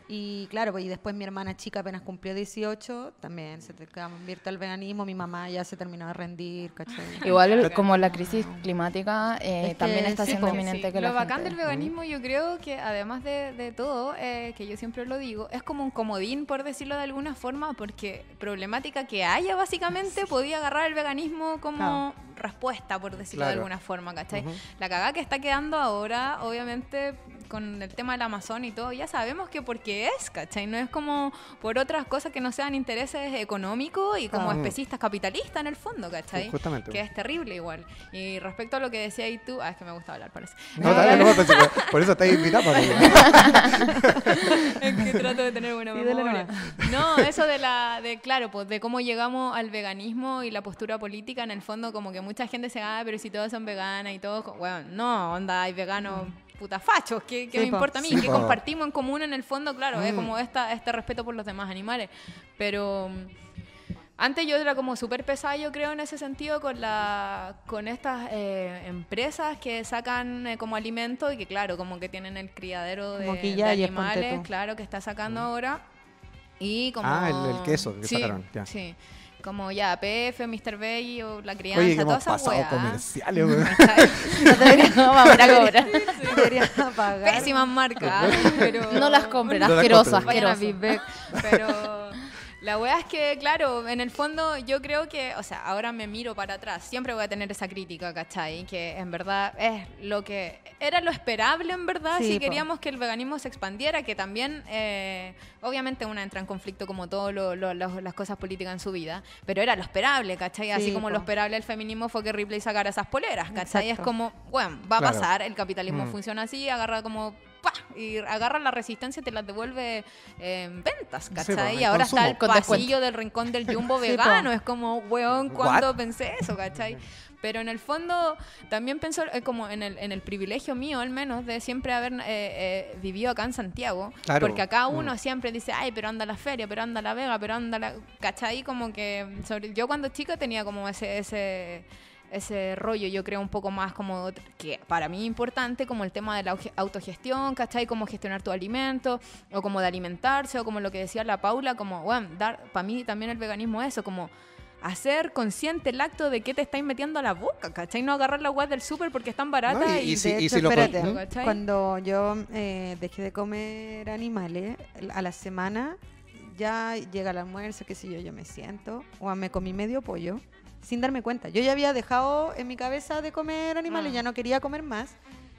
Y claro, pues y después mi hermana chica apenas cumplió 18, también se te convirtió al veganismo, mi mamá ya se terminó de rendir, ¿cachai? Igual el- como la crisis climática eh, Es que también está sí, siendo inminente Sí, que lo la bacán gente- del veganismo yo creo que además de, de todo, eh, que yo siempre lo digo, es como un comodín por decirlo de alguna forma, porque problemática que haya básicamente podía agarrar el veganismo como respuesta por decirlo de Claro. alguna forma, ¿cachai? Ujú. La cagada que está quedando ahora, obviamente con el tema del Amazon y todo, ya sabemos que porque es, ¿cachai? No es como por otras cosas que no sean intereses económicos y como Ah. especistas capitalistas en el fondo, ¿cachai? Justamente. Que es terrible igual. Y respecto a lo que decía ahí tú, ah, es que me gusta hablar, parece. No, dale, no, pues, por eso estáis invitado. que- es que trato de tener buena memoria. No, eso de la, de claro, pues de cómo llegamos al veganismo y la postura política, en el fondo, como que mucha gente se ah, pero si todos son veganas y todos, bueno, no, onda, hay veganos puta fachos, ¿qué, qué Sí, me po. importa a mí? Sí, que po. compartimos en común en el fondo, claro, es Mm. como esta, este respeto por los demás animales. Pero mm, antes yo era como súper pesada, yo creo, en ese sentido, con, la, con estas eh, empresas que sacan eh, como alimento y que, claro, como que tienen el criadero de, animales, claro, que está sacando ahora. Y como... Ah, el- el queso que sí, sacaron, ya. Sí. Como ya, PF, Mr. Bay o la crianza, Oye, que hemos esa pasado weá. comerciales. ¿cachai? No te vamos a cobrar. Debería pagar. Pésimas marcas, pero... No las compren, asqueroso, asqueroso. Pero la wea es que, claro, en el fondo yo creo que, o sea, ahora me miro para atrás, siempre voy a tener esa crítica, ¿cachai? Que en verdad es lo que era lo esperable, en verdad, Sí, si po. queríamos que el veganismo se expandiera, que también, eh, obviamente, una entra en conflicto como todas las cosas políticas en su vida, pero era lo esperable, ¿cachai? Así Sí, como po. lo esperable del feminismo fue que Ripley sacara esas poleras, ¿cachai? Es como, bueno, va a Claro. pasar, el capitalismo Mm. funciona así, agarra como ¡pa! y agarra la resistencia y te las devuelve en ventas, ¿cachai? pues, y ahora consumo. está el Con pasillo descuento. del rincón del jumbo Sí, vegano. po. Es como, weón, ¿cuándo pensé eso, cachai? Pero en el fondo también pienso eh, como en el, en el privilegio mío, al menos, de siempre haber eh, eh, vivido acá en Santiago. Claro. Porque acá Mm. uno siempre dice, ay, pero anda a la feria, pero anda a la vega, pero anda a la... ¿Cachai? Como que sobre... yo cuando chica tenía como ese... ese ese rollo yo creo un poco más como que para mí importante como el tema de la autogestión, ¿cachai? Cómo gestionar tu alimento o como de alimentarse o como lo que decía la Paula, como, bueno, dar, para mí también el veganismo es eso, como hacer consciente el acto de que te estáis metiendo a la boca, ¿cachai? No agarrar la web del súper porque están baratas No, y, y si- de y hecho, si lo espérate, ¿Mm? ¿cachai? cuando yo eh, dejé de comer animales, a la semana ya llega el almuerzo, qué sé yo, yo me siento, o me comí medio pollo, sin darme cuenta. Yo ya había dejado en mi cabeza de comer animales, Mm. ya no quería comer más,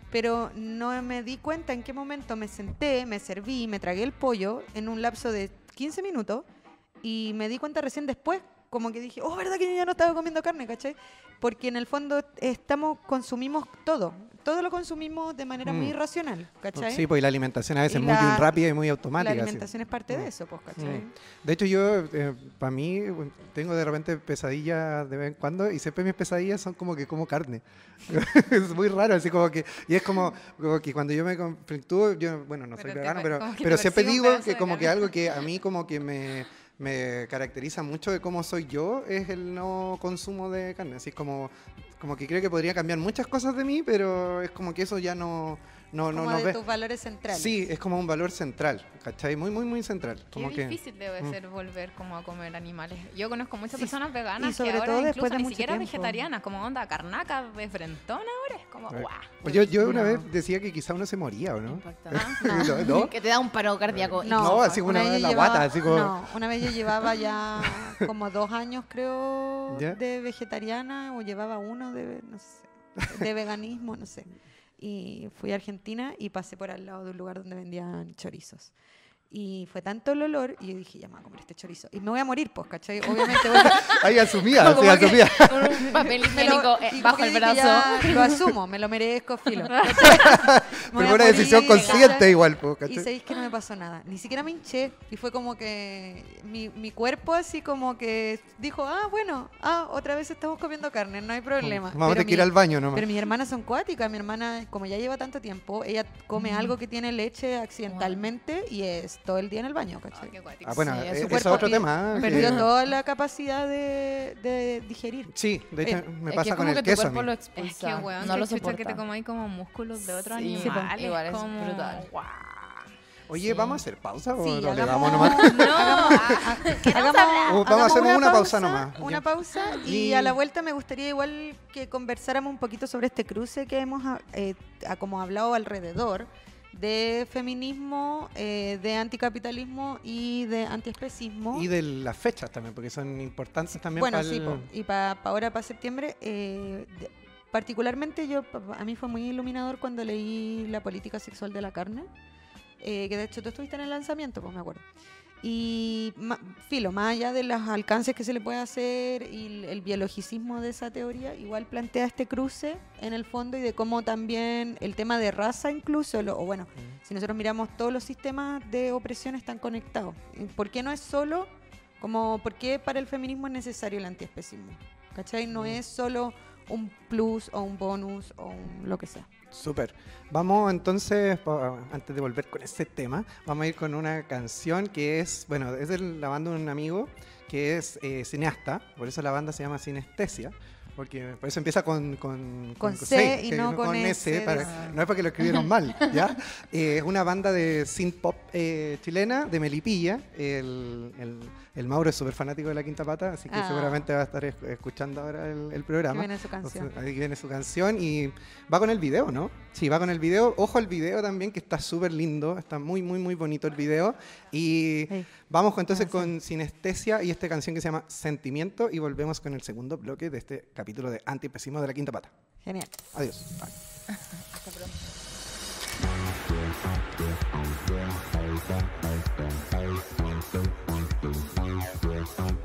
pero no me di cuenta en qué momento me senté, me serví, me tragué el pollo en un lapso de 15 minutos y me di cuenta recién después, como que dije, oh, ¿verdad que yo ya no estaba comiendo carne, cachai? Porque en el fondo estamos, consumimos todo, todo lo consumimos de manera muy Mm. irracional, ¿cachai? Sí, pues y la alimentación a veces es muy la- rápida y muy la automática. sí. alimentación es parte Mm. de eso, pues, ¿cachai? Mm. De hecho, yo, para mí, tengo de repente pesadillas de vez en cuando y siempre mis pesadillas son como que como carne. es muy raro, así como que. Y es como, como que cuando yo me conflictúo, yo, bueno, no soy Pero te vegano, pero, pero siempre digo que como que algo que a mí como que me, me caracteriza mucho de cómo soy yo es el no consumo de carne. Así como, como que creo que podría cambiar muchas cosas de mí, pero es como que eso ya no, no, no, como no de ve. tus valores centrales. Sí, es como un valor central, ¿cachai? Muy, muy, muy central. Qué Como que, difícil debe Mm. ser volver como a comer animales. Yo conozco muchas Sí, personas veganas y sobre que ahora todo incluso después de ni mucho siquiera tiempo. vegetarianas, como onda carnaca de frentón ahora. Es como, guau. Pues yo, yo una No. vez decía que quizá uno se moría, ¿o no? Impactante. ¿No? ¿No? Que te da un paro cardíaco. No, No, así una vez vez la guata, así como- No, una vez yo llevaba ya como dos años, creo, ¿Ya? de vegetariana o llevaba uno de, no sé, de veganismo, no sé. Y fui a Argentina y pasé por al lado de un lugar donde vendían chorizos. Y fue tanto el olor, y yo dije, ya me voy a comer este chorizo. Y me voy a morir, pues, ¿cachai? Obviamente voy a, Ahí asumía, sí, que asumía. con un papel higiénico eh, y bajo el brazo. ya, lo asumo, me lo merezco, filo. ¿cachai? Me voy Pero a fue una morir, decisión ¿cachai? consciente igual, po, Y ¿cachai? sabéis que no me pasó nada. Ni siquiera me hinché. Y fue como que mi, mi cuerpo así como que dijo, ah, bueno, ah, otra vez estamos comiendo carne, no hay problema. Vamos a Pero tener que ir al baño nomás. Pero mis hermanas son cuáticas. Mi hermana, como ya lleva tanto tiempo, ella come algo que tiene leche accidentalmente y es todo el día en el baño, Ah, ¿cachai? qué cuático. Ah, bueno, Sí, eh, su eso es otro tema. ¿eh? Perdió que- toda la capacidad de, de digerir. Sí, de hecho, Eh, me Es pasa que con como el que tu queso. cuerpo mí. lo Es que, expulsa. weón, no lo soporta. que te comáis como músculos de otros Sí, animales. igual es como... brutal. Guau. Oye, Sí. ¿vamos a hacer pausa o Sí, no le hagamos- damos nomás? No, Hagamos, Uh, vamos a hacer hagamos una pausa nomás, Una pausa y, Y- a la vuelta me gustaría igual que conversáramos un poquito sobre este cruce que hemos ah, eh, como hablado alrededor de feminismo, eh, de anticapitalismo y de antiespecismo. Y de las fechas también, porque son importantes también bueno, para sí, el- po. y para ahora, para septiembre, eh, de- particularmente yo, pa- a mí fue muy iluminador cuando leí La política sexual de la carne, eh, que de hecho tú estuviste en el lanzamiento, pues me acuerdo. Y ma- filo, más allá de los alcances que se le puede hacer y el, biologicismo de esa teoría, igual plantea este cruce en el fondo y de cómo también el tema de raza incluso, lo- o bueno, si nosotros miramos todos los sistemas de opresión están conectados. ¿Y ¿Por qué no es solo como, por qué para el feminismo es necesario el antiespecismo? ¿Cachai? No es solo un plus o un bonus o un lo que sea. Súper. Vamos entonces, antes de volver con ese tema, vamos a ir con una canción que es, bueno, es de la banda de un amigo que es eh, cineasta, por eso la banda se llama Sinestesia, porque por eso empieza con, con, Con C y no con S, S de- para- no es porque lo escribieron mal, ¿ya? Eh, es una banda de synth pop eh, chilena, de Melipilla, el, el- el Mauro es súper fanático de La Quinta Pata, así que Ah. seguramente va a estar es- escuchando ahora el, el programa. Que viene su canción. Entonces, ahí viene su canción y va con el video, ¿no? Sí, va con el video. Ojo al video también, que está súper lindo. Está muy, muy, muy bonito el video. Y Hey. vamos entonces Gracias. con Sinestesia y esta canción que se llama Sentimiento. Y volvemos con el segundo bloque de este capítulo de Antipecismo de la Quinta Pata. Genial. Adiós. Hasta pronto. Thank you.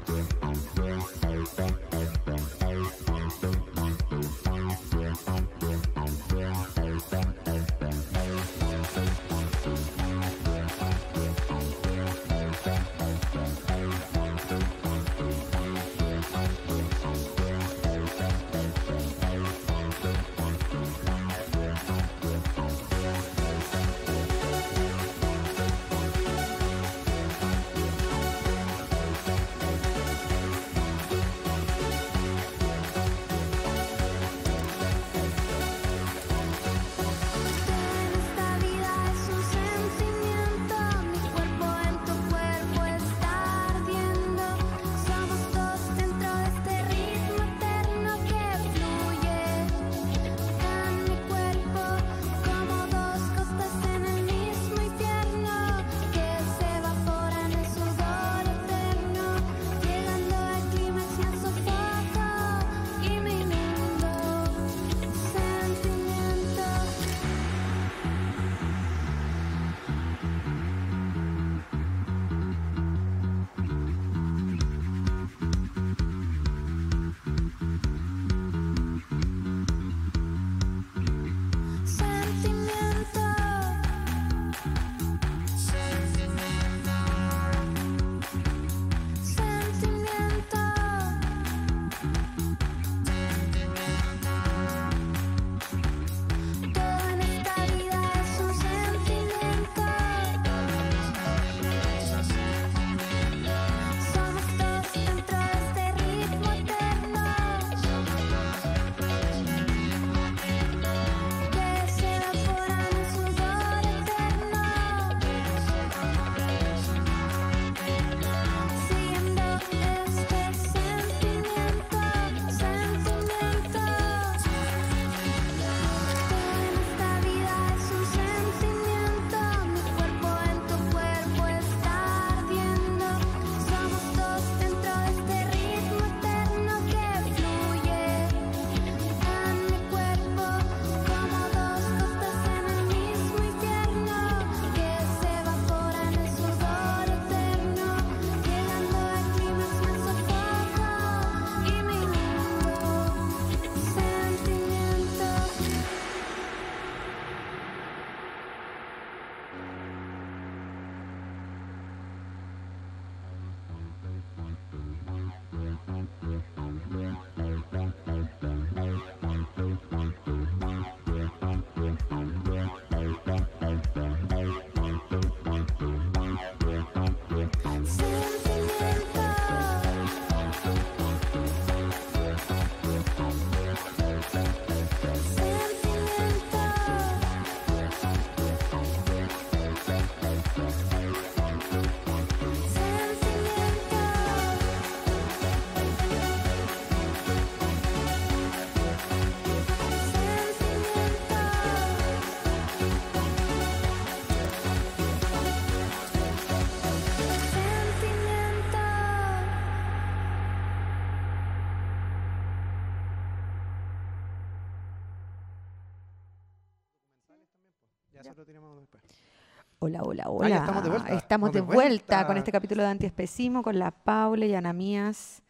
Hola, hola, hola. estamos de vuelta. Estamos de vuelta vuelta. con este capítulo de antiespecismo, con la Paula y Ana Mías.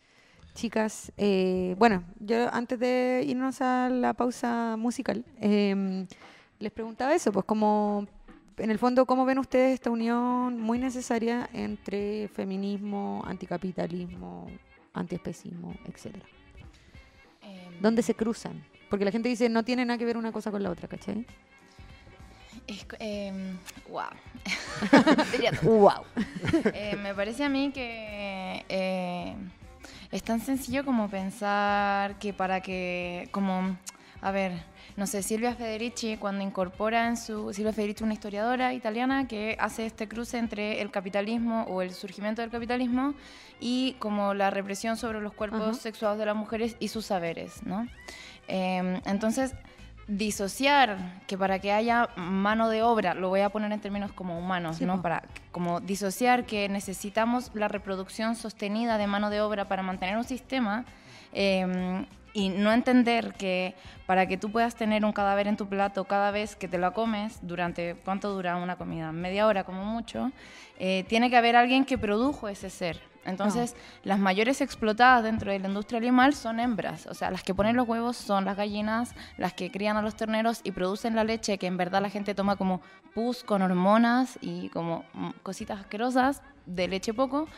Chicas, eh, bueno, yo antes de irnos a la pausa musical, eh, les preguntaba eso, pues como, en el fondo, ¿cómo ven ustedes esta unión muy necesaria entre feminismo, anticapitalismo, antiespecismo, etcétera? Em, ¿Dónde se cruzan? Porque la gente dice no tiene nada que ver una cosa con la otra, ¿cachai? Es, em, wow. ¡Wow! Eh, me parece a mí que eh, es tan sencillo como pensar que para que, como, a ver, no sé, Silvia Federici cuando incorpora en su, Silvia Federici una historiadora italiana que hace este cruce entre el capitalismo o el surgimiento del capitalismo y como la represión sobre los cuerpos Ajá. sexuados de las mujeres y sus saberes, ¿no? Eh, entonces, disociar que para que haya mano de obra, lo voy a poner en términos como humanos, Sí, ¿no? po. Para como disociar que necesitamos la reproducción sostenida de mano de obra para mantener un sistema eh, y no entender que para que tú puedas tener un cadáver en tu plato cada vez que te lo comes, durante cuánto dura una comida, media hora como mucho, eh, tiene que haber alguien que produjo ese ser. Entonces, las mayores explotadas dentro de la industria animal son hembras, o sea, las que ponen los huevos son las gallinas, las que crían a los terneros y producen la leche que en verdad la gente toma como pus con hormonas y como mm, cositas asquerosas de leche poco,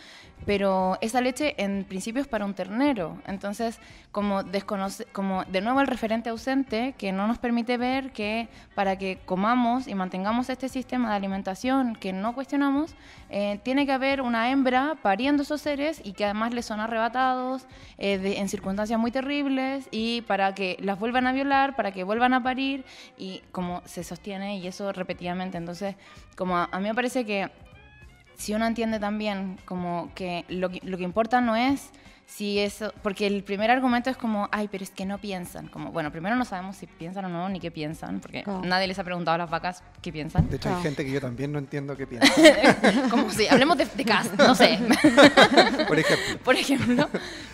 pero esa leche en principio es para un ternero. Entonces, como desconoce, como de nuevo el referente ausente que no nos permite ver que para que comamos y mantengamos este sistema de alimentación que no cuestionamos, eh, tiene que haber una hembra pariendo esos seres y que además les son arrebatados eh, en circunstancias muy terribles y para que las vuelvan a violar, para que vuelvan a parir y como se sostiene y eso repetidamente. Entonces, como a mí me parece que si uno entiende también como que lo, que lo que importa no es si eso, porque el primer argumento es como, ay, pero es que no piensan. Como, bueno, primero no sabemos si piensan o no, ni qué piensan, porque Claro. nadie les ha preguntado a las vacas qué piensan. De hecho, hay gente que yo también no entiendo qué piensa. como si, hablemos de, de cast, no sé. Por ejemplo, por ejemplo.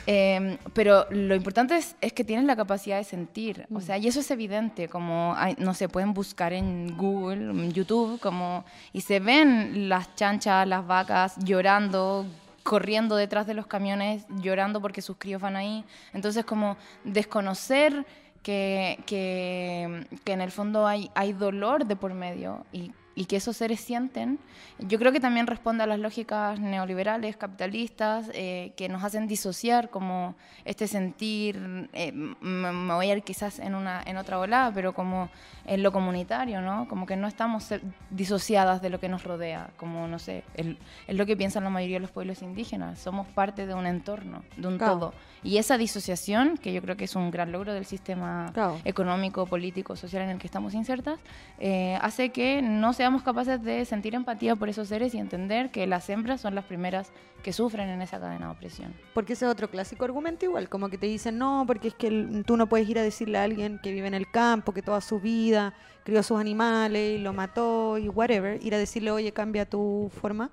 Eh, pero lo importante es, es que tienes la capacidad de sentir. O sea, y eso es evidente. Como, hay- no sé, pueden buscar en Google, en YouTube, como, y se ven las chanchas, las vacas llorando corriendo detrás de los camiones, llorando porque sus críos van ahí. Entonces, como desconocer que, que, que en el fondo hay, hay dolor de por medio y, y que esos seres sienten, yo creo que también responde a las lógicas neoliberales, capitalistas, eh, que nos hacen disociar como este sentir, eh, me voy a ir quizás en, una, en otra ola, pero como en lo comunitario, ¿no? Como que no estamos disociadas de lo que nos rodea, como, no sé, es lo que piensan la mayoría de los pueblos indígenas, somos parte de un entorno, de un Claro. todo. Y esa disociación, que yo creo que es un gran logro del sistema Claro. económico, político, social en el que estamos insertas, eh, hace que no seamos capaces de sentir empatía por esos seres y entender que las hembras son las primeras que sufren en esa cadena de opresión. Porque ese es otro clásico argumento igual, como que te dicen, no, porque es que tú no puedes ir a decirle a alguien que vive en el campo, que toda su vida crió sus animales y lo mató y whatever, ir a decirle, oye, cambia tu forma.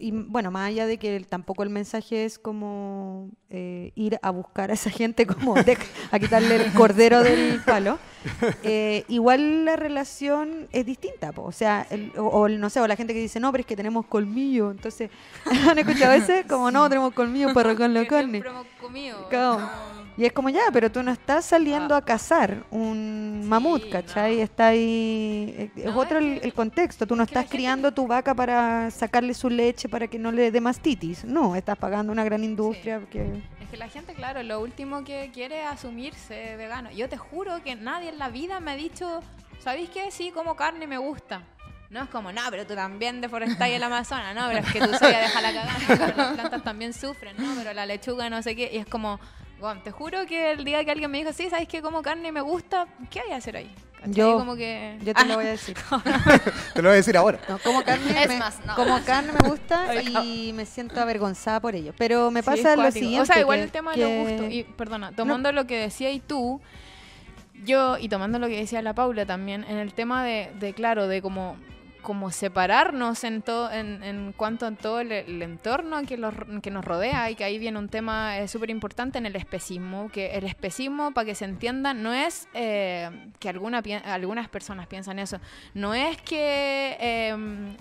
Y bueno, más allá de que el- tampoco el mensaje es como eh, ir a buscar a esa gente, como de- a quitarle el cordero del palo, eh, igual la relación es distinta. po. O sea, el- o, o no sé, o la gente que dice, no, pero es que tenemos colmillo. Entonces, ¿han escuchado ese? Como, no, tenemos colmillo para arrancar la carne. como- Y es como ya, pero tú no estás saliendo a cazar un Sí, mamut, ¿cachai? no. Está ahí. eh, Es No, otro el, el contexto. Tú no estás criando tu vaca para sacarle su leche para que no le dé mastitis. No, estás pagando una gran industria que. Es que la gente, claro, lo último que quiere es asumirse vegano. Yo te juro que nadie en la vida me ha dicho, ¿sabéis qué? Sí, como carne me gusta. No es como, no, pero tú también deforestáis el Amazonas, no, pero es que tú soya deja la cagada, no, pero las plantas también sufren, no, pero la lechuga no sé qué. Y es como, bueno, te juro que el día que alguien me dijo, sí, ¿sabéis qué? Como carne me gusta, ¿qué hay a hacer ahí? ¿Cachai? Yo- como que... Yo te lo voy a decir. te lo voy a decir ahora. No, como carne, Es me, más, no. como carne me gusta y me siento avergonzada por ello. Pero me Sí, pasa es lo siguiente. O sea, igual que- el tema de que- los gustos. Y, perdona, tomando lo que decía y tú, yo, y tomando lo que decía la Paula también, en el tema de, de claro, de como como separarnos en, todo en, en cuanto a todo el, entorno que, los- que nos rodea y que ahí viene un tema eh, súper importante en el especismo, que el especismo, para que se entienda, no es eh, que alguna, algunas personas piensan eso, no es que...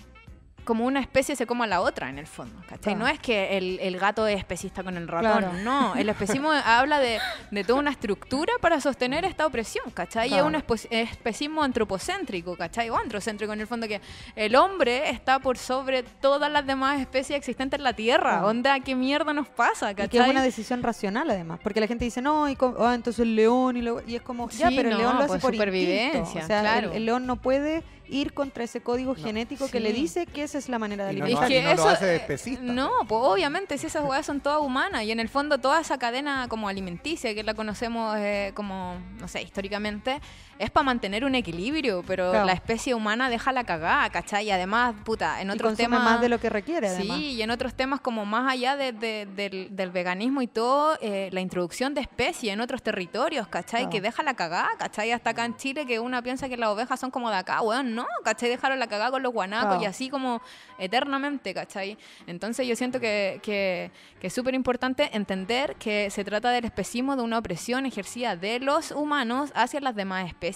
como una especie se coma a la otra en el fondo, ¿cachai? Claro. No es que el, el gato es especista con el ratón, Claro. no. El especismo habla de, de toda una estructura para sostener esta opresión, ¿cachai? Y es un espe- especismo antropocéntrico, ¿cachai? O androcéntrico en el fondo, que el hombre está por sobre todas las demás especies existentes en la Tierra. Onda, ¿qué mierda nos pasa, Y que es cachai? una decisión racional además, porque la gente dice, no, y, ah, entonces el león y, lo- y es como, ya, Sí, pero el león lo hace pues, por supervivencia, instinto. O sea, el- el, león no puede ir contra ese código genético que le dice que esa es la manera de Y no, alimentarse. no, y no lo hace de eh, especista. No, pues obviamente, si esas weas son todas humanas y en el fondo toda esa cadena como alimenticia que la conocemos eh, como, no sé, históricamente, es para mantener un equilibrio, pero Claro. la especie humana deja la cagada, ¿cachai? Y además, puta, en y otros consume temas... más de lo que requiere además. Sí, y en otros temas como más allá de- de- del, del veganismo y todo, eh, la introducción de especies en otros territorios, ¿cachai? Claro. Que deja la cagada, ¿cachai? Hasta acá en Chile que una piensa que las ovejas son como de acá, weón, no, ¿cachai? Dejaron la cagada con los guanacos Claro. y así como eternamente, ¿cachai? Entonces yo siento que, que, que es súper importante entender que se trata del especismo de una opresión ejercida de los humanos hacia las demás especies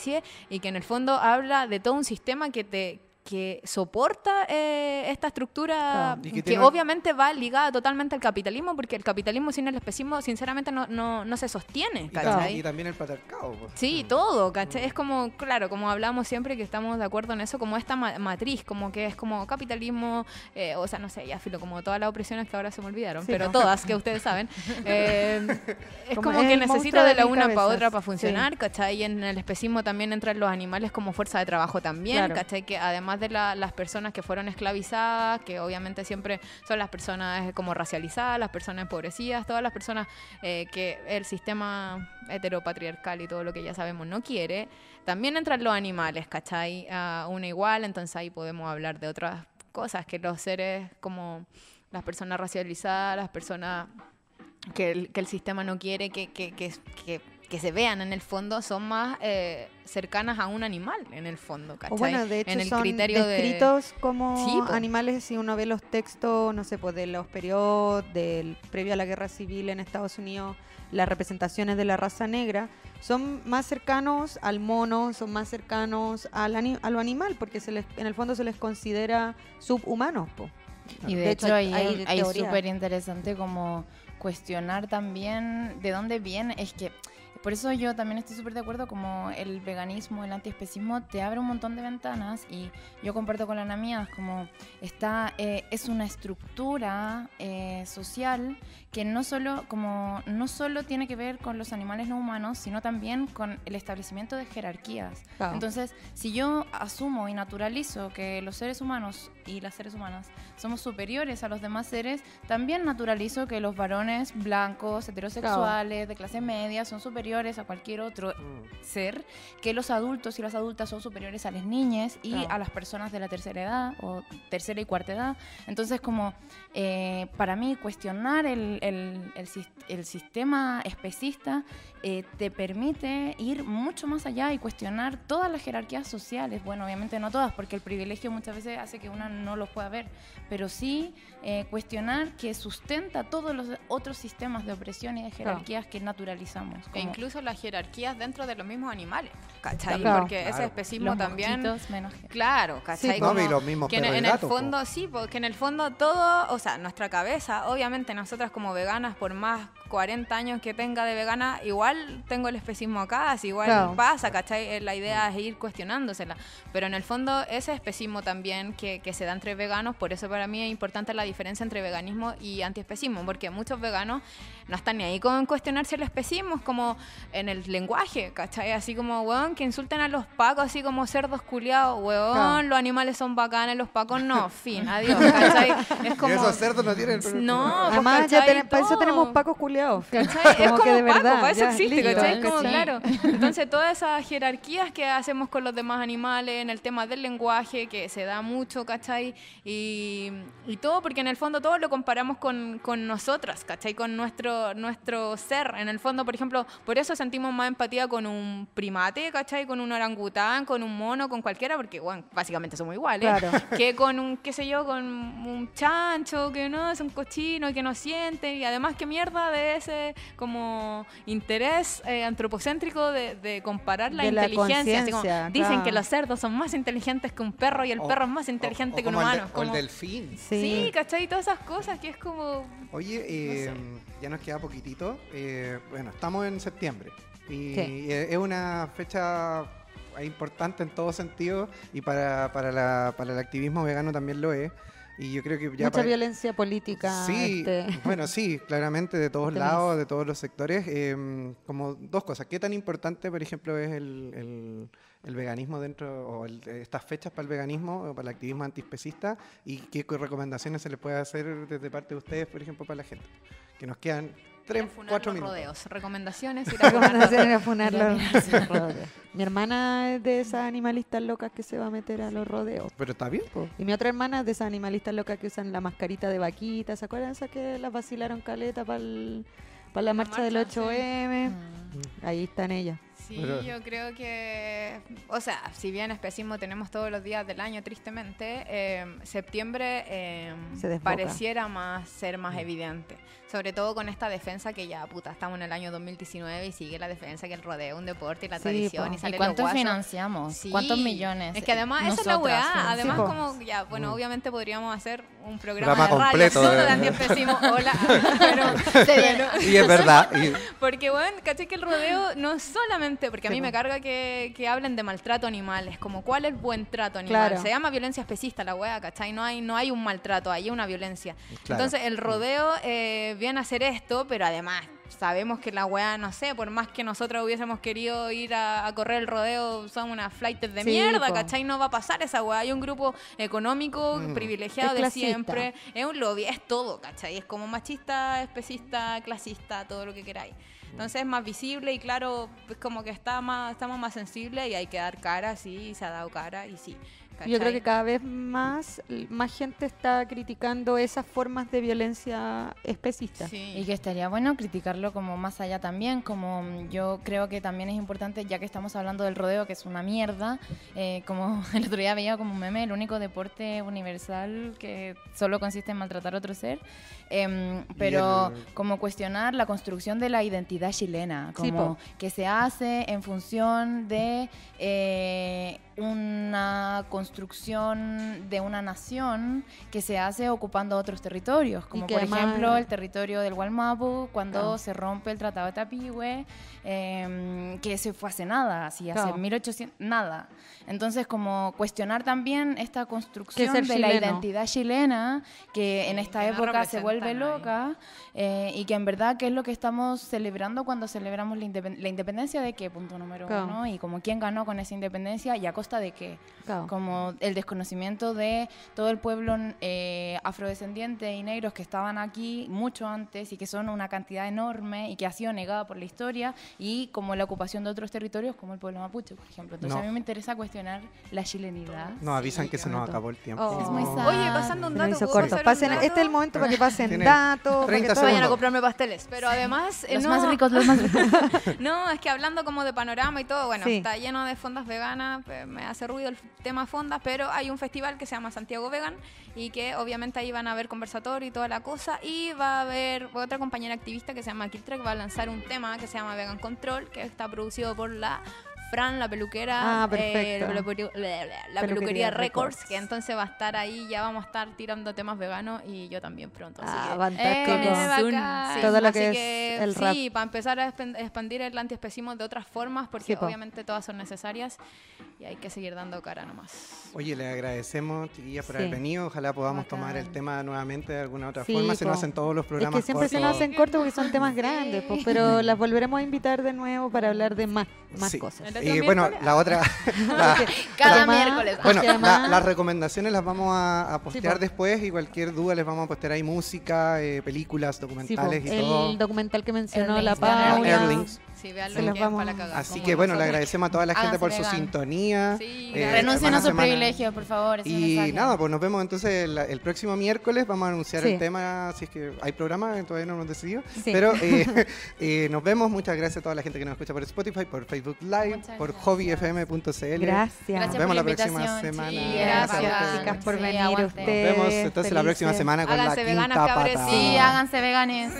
y que en el fondo habla de todo un sistema que te que soporta eh, esta estructura que que, tiene- obviamente va ligada totalmente al capitalismo porque el capitalismo sin el especismo sinceramente no, no, no se sostiene, Y, ¿cachai? también, y también el patriarcado. pues. Sí, todo, ¿cachai? Es como, claro, como hablamos siempre que estamos de acuerdo en eso, como esta ma- matriz, como que es como capitalismo, eh, o sea, no sé, ya filo, como todas las opresiones que ahora se me olvidaron, Sí, pero todas que ustedes saben. Eh, es Como como, es que necesita de la una para otra para sí. funcionar, ¿cachai? Y en el especismo también entran los animales como fuerza de trabajo también, Claro. ¿cachai? Que además de la- las personas que fueron esclavizadas, que obviamente siempre son las personas como racializadas, las personas empobrecidas, todas las personas eh, que el sistema heteropatriarcal y todo lo que ya sabemos no quiere, también entran los animales, ¿cachai? A una igual, entonces ahí podemos hablar de otras cosas, que los seres como las personas racializadas, las personas que el, que sistema no quiere que- que se vean en el fondo, son más eh, cercanas a un animal en el fondo, ¿cachai? O bueno, de hecho en el son criterio de- descritos como Sí, animales si uno ve los textos, no sé, pues de los periodos del previo a la guerra civil en Estados Unidos, las representaciones de la raza negra son más cercanos al mono, son más cercanos al ani- a lo animal, porque se les, en el fondo se les considera subhumanos. po. Y de, De hecho, hecho, ahí hay hay súper interesante como cuestionar también de dónde viene. Es que por eso yo también estoy súper de acuerdo como el veganismo, el antiespecismo te abre un montón de ventanas y yo comparto con la Ana mía, como está, eh, es una estructura eh, social que no solo, como, no solo tiene que ver con los animales no humanos, sino también con el establecimiento de jerarquías. Claro. Entonces, si yo asumo y naturalizo que los seres humanos y las seres humanas somos superiores a los demás seres, también naturalizo que los varones blancos, heterosexuales, de clase media, son superiores a cualquier otro Mm. ser, que los adultos y las adultas son superiores a las niñas y Claro. a las personas de la tercera edad o tercera y cuarta edad. Entonces, como eh, para mí cuestionar el, el- el sis- el sistema especista eh, te permite ir mucho más allá y cuestionar todas las jerarquías sociales. Bueno, obviamente no todas, porque el privilegio muchas veces hace que una no los pueda ver, pero sí eh, cuestionar que sustenta todos los otros sistemas de opresión y de jerarquías que naturalizamos. E como incluso las jerarquías dentro de los mismos animales, ¿cachai? Claro. Porque ese Claro. especismo los también... menos Claro, ¿cachai? No, Como y los mismos que en, en el gatos, po. fondo, sí, porque en el fondo todo, o sea, nuestra cabeza, obviamente nosotras como veganas, por más 40 años que tenga de vegana, igual tengo el especismo acá, así igual Claro. pasa, ¿cachai? Eh, La idea es ir cuestionándosela. Pero en el fondo ese especismo también que, que se da entre veganos, por eso para mí es importante la diferencia entre veganismo y antiespecismo, porque muchos veganos no están ni ahí con cuestionarse el especismo, es como en el lenguaje, ¿cachai? Así como, weón, que insulten a los pacos así como cerdos culiados, weón, Claro. los animales son bacanes, los pacos no, fin, adiós, ¿cachai? Es Y como... esos cerdos no tienen. No, pues, Además, ya ¿cachai? tene- para eso tenemos pacos culiados ¿Cachai? es como que de Paco, verdad. para eso existe, listo, ¿cachai? Como, ¿cachai? claro. Entonces, todas esas jerarquías que hacemos con los demás animales, en el tema del lenguaje, que se da mucho, ¿cachai? Y, y todo, porque en el fondo todo lo comparamos con, con nosotras, ¿cachai? Con nuestro, nuestro ser. En el fondo, por ejemplo, por eso sentimos más empatía con un primate, ¿cachai? Con un orangután, con un mono, con cualquiera, porque, bueno, básicamente somos iguales. Claro. Que con un, qué sé yo, con un chancho, que no, es un cochino y que no siente. Y además, qué mierda de ese como interés eh, antropocéntrico de, de comparar la De la inteligencia. Así como, conciencia, dicen que los cerdos son más inteligentes que un perro y el O- perro es más inteligente o que un el de- humano. o el como- delfín. Sí, Sí. ¿cachai? Todas esas cosas que es como... Oye, eh, ya nos queda poquitito. Eh, bueno, estamos en septiembre y Sí. eh, es una fecha importante en todo sentido y para, para, la- para el activismo vegano también lo es. Y yo creo que ya Mucha para- violencia política. Sí, este, bueno, sí, claramente de todos lados, de todos los sectores. eh, como dos cosas. ¿Qué tan importante, por ejemplo, es el, el- el veganismo dentro, o el- estas fechas para el veganismo, o para el activismo antiespecista? ¿Y qué co- recomendaciones se les puede hacer desde parte de ustedes, por ejemplo, para la gente? Que nos quedan tres, cuatro los minutos. rodeos. Recomendaciones. Ir a funar los rodeos. funar los. Mi hermana es de esas animalistas locas que se va a meter a los rodeos. Pero está bien. po. Y mi otra hermana es de esas animalistas locas que usan la mascarita de vaquita. ¿Se acuerdan esas que las vacilaron caleta para la marcha, del marcha, sí. 8M? Mm. Ahí están ellas. Sí, Pero- yo creo que, o sea, si bien especismo tenemos todos los días del año, tristemente, eh, septiembre eh, Se pareciera más ser más evidente. Sobre todo con esta defensa que ya, puta, estamos en el año 2019 y sigue la defensa que el rodeo, un deporte y la Sí, tradición po. y ¿Y salen cuánto financiamos? Sí. ¿Cuántos millones? Es que además, esa es la weá. sí. Además, como ya, bueno, Mm. obviamente podríamos hacer un programa, Programa de radio completo solo de- de antiespecismo. Hola. Pero. Y es verdad. y- porque, bueno, caché que el rodeo no solamente, porque a mí me carga que, que hablen de maltrato animal, es como, ¿cuál es buen trato animal? Claro. Se llama violencia especista la wea, ¿cachai? No hay, no hay un maltrato, hay una violencia. Claro. Entonces, el rodeo eh, viene a hacer esto, pero además sabemos que la wea, no sé, por más que nosotros hubiésemos querido ir a, a correr el rodeo, son unas flights de Sí, mierda, po. ¿cachai? No va a pasar esa wea. Hay un grupo económico Mm. privilegiado Es de clasista. siempre. Es un lobby, es todo, ¿cachai? Es como machista, especista, clasista, todo lo que queráis. Entonces es más visible y claro, es como que está más, estamos más sensibles y hay que dar cara, sí, se ha dado cara y sí. Yo creo ¿cachai? que cada vez más, más gente está criticando esas formas de violencia especista. Sí. Y que estaría bueno criticarlo como más allá también, como mm, yo creo que también es importante, ya que estamos hablando del rodeo, que es una mierda, eh, como el otro día veía como un meme, el único deporte universal que solo consiste en maltratar a otro ser, em, pero el- como cuestionar la construcción de la identidad chilena, Sí, como po. que se hace en función de eh, una construcción de una nación que se hace ocupando otros territorios, como por además- ejemplo el territorio del Gualmapu, cuando Claro. se rompe el Tratado de Tapigüe, em, que se fue hace nada, así hace Claro. 1800, nada. Entonces, como cuestionar también esta construcción de la identidad chilena, que en esta época se vuelve loca, eh, y que en verdad, ¿qué es lo que estamos celebrando cuando celebramos la, independ- la independencia de qué? Punto número Claro. uno, y como quién ganó con esa independencia y a costa de qué Claro. como el desconocimiento de todo el pueblo eh, afrodescendiente y negros que estaban aquí mucho antes y que son una cantidad enorme y que ha sido negada por la historia y como la ocupación de otros territorios como el pueblo mapuche, por ejemplo. Entonces No. a mí me interesa cuestionar la chilenidad. Nos avisan Sí, que se nos acabó el tiempo. Oh. Es muy sad. Oye, pasando un dato, hizo ¿puedo corto. hacer un Pasen, dato? este es el momento para que pasen datos. para 30 que todo- Vayan a comprarme pasteles. Pero además, eh, Los no, más ricos, los más ricos. no, es que hablando como de panorama y todo, bueno, Sí. está lleno de fondas veganas, pues, me hace ruido el tema fondas, pero hay un festival que se llama Santiago Vegan y que obviamente ahí van a haber conversatorio y toda la cosa y va a haber otra compañera activista que se llama Kiltra que va a lanzar un tema que se llama Vegan Control, que está producido por la Fran, la peluquera, Ah, perfecto. eh, la, peluquería- la- la Peluquería peluquería Records, Records. que entonces va a estar ahí, ya vamos a estar tirando temas veganos y yo también pronto. Así Ah, que fantástico. Bacán. Todo lo Así que es el rap. Sí, para empezar a expandir el antiespecismo de otras formas, porque Sí, po. obviamente todas son necesarias y hay que seguir dando cara nomás. Oye, le agradecemos, chiquillas, por haber venido. Ojalá podamos Bacán. tomar el tema nuevamente de alguna otra Sí, forma. Se nos hacen todos los Es programas que siempre se nos hacen cortos porque son temas grandes, pero las volveremos a invitar de nuevo para hablar de más, más Sí. cosas. El Y bueno, la otra. la- Cada la- miércoles. Bueno, la- las recomendaciones las vamos a, a postear po. después y cualquier duda les vamos a postear ahí música, eh, películas, Sí, documentales y el todo. documental que mencionó la Paula. Airlinks. Sí, vean los vamos- para. Así que bueno, le agradecemos a toda la gente Háganse por su vegan. sintonía. Sí, Eh, Renuncien a sus privilegios, por favor. Y nada, pues nos vemos entonces el, el próximo miércoles. Vamos a anunciar Sí. el tema, si es que hay programa, todavía no hemos decidido. Sí. Pero eh, eh, nos vemos. Muchas gracias a toda la gente que nos escucha por Spotify, por Facebook Live, Muchas por hobbyfm.cl. Gracias. Gracias Nos vemos por la la próxima semana. Sí, Gracias, Gracias. chicas, por Sí, venir. Nos vemos entonces la próxima semana con Háganse la veganas, quinta cabres, pata. Sí, háganse veganes.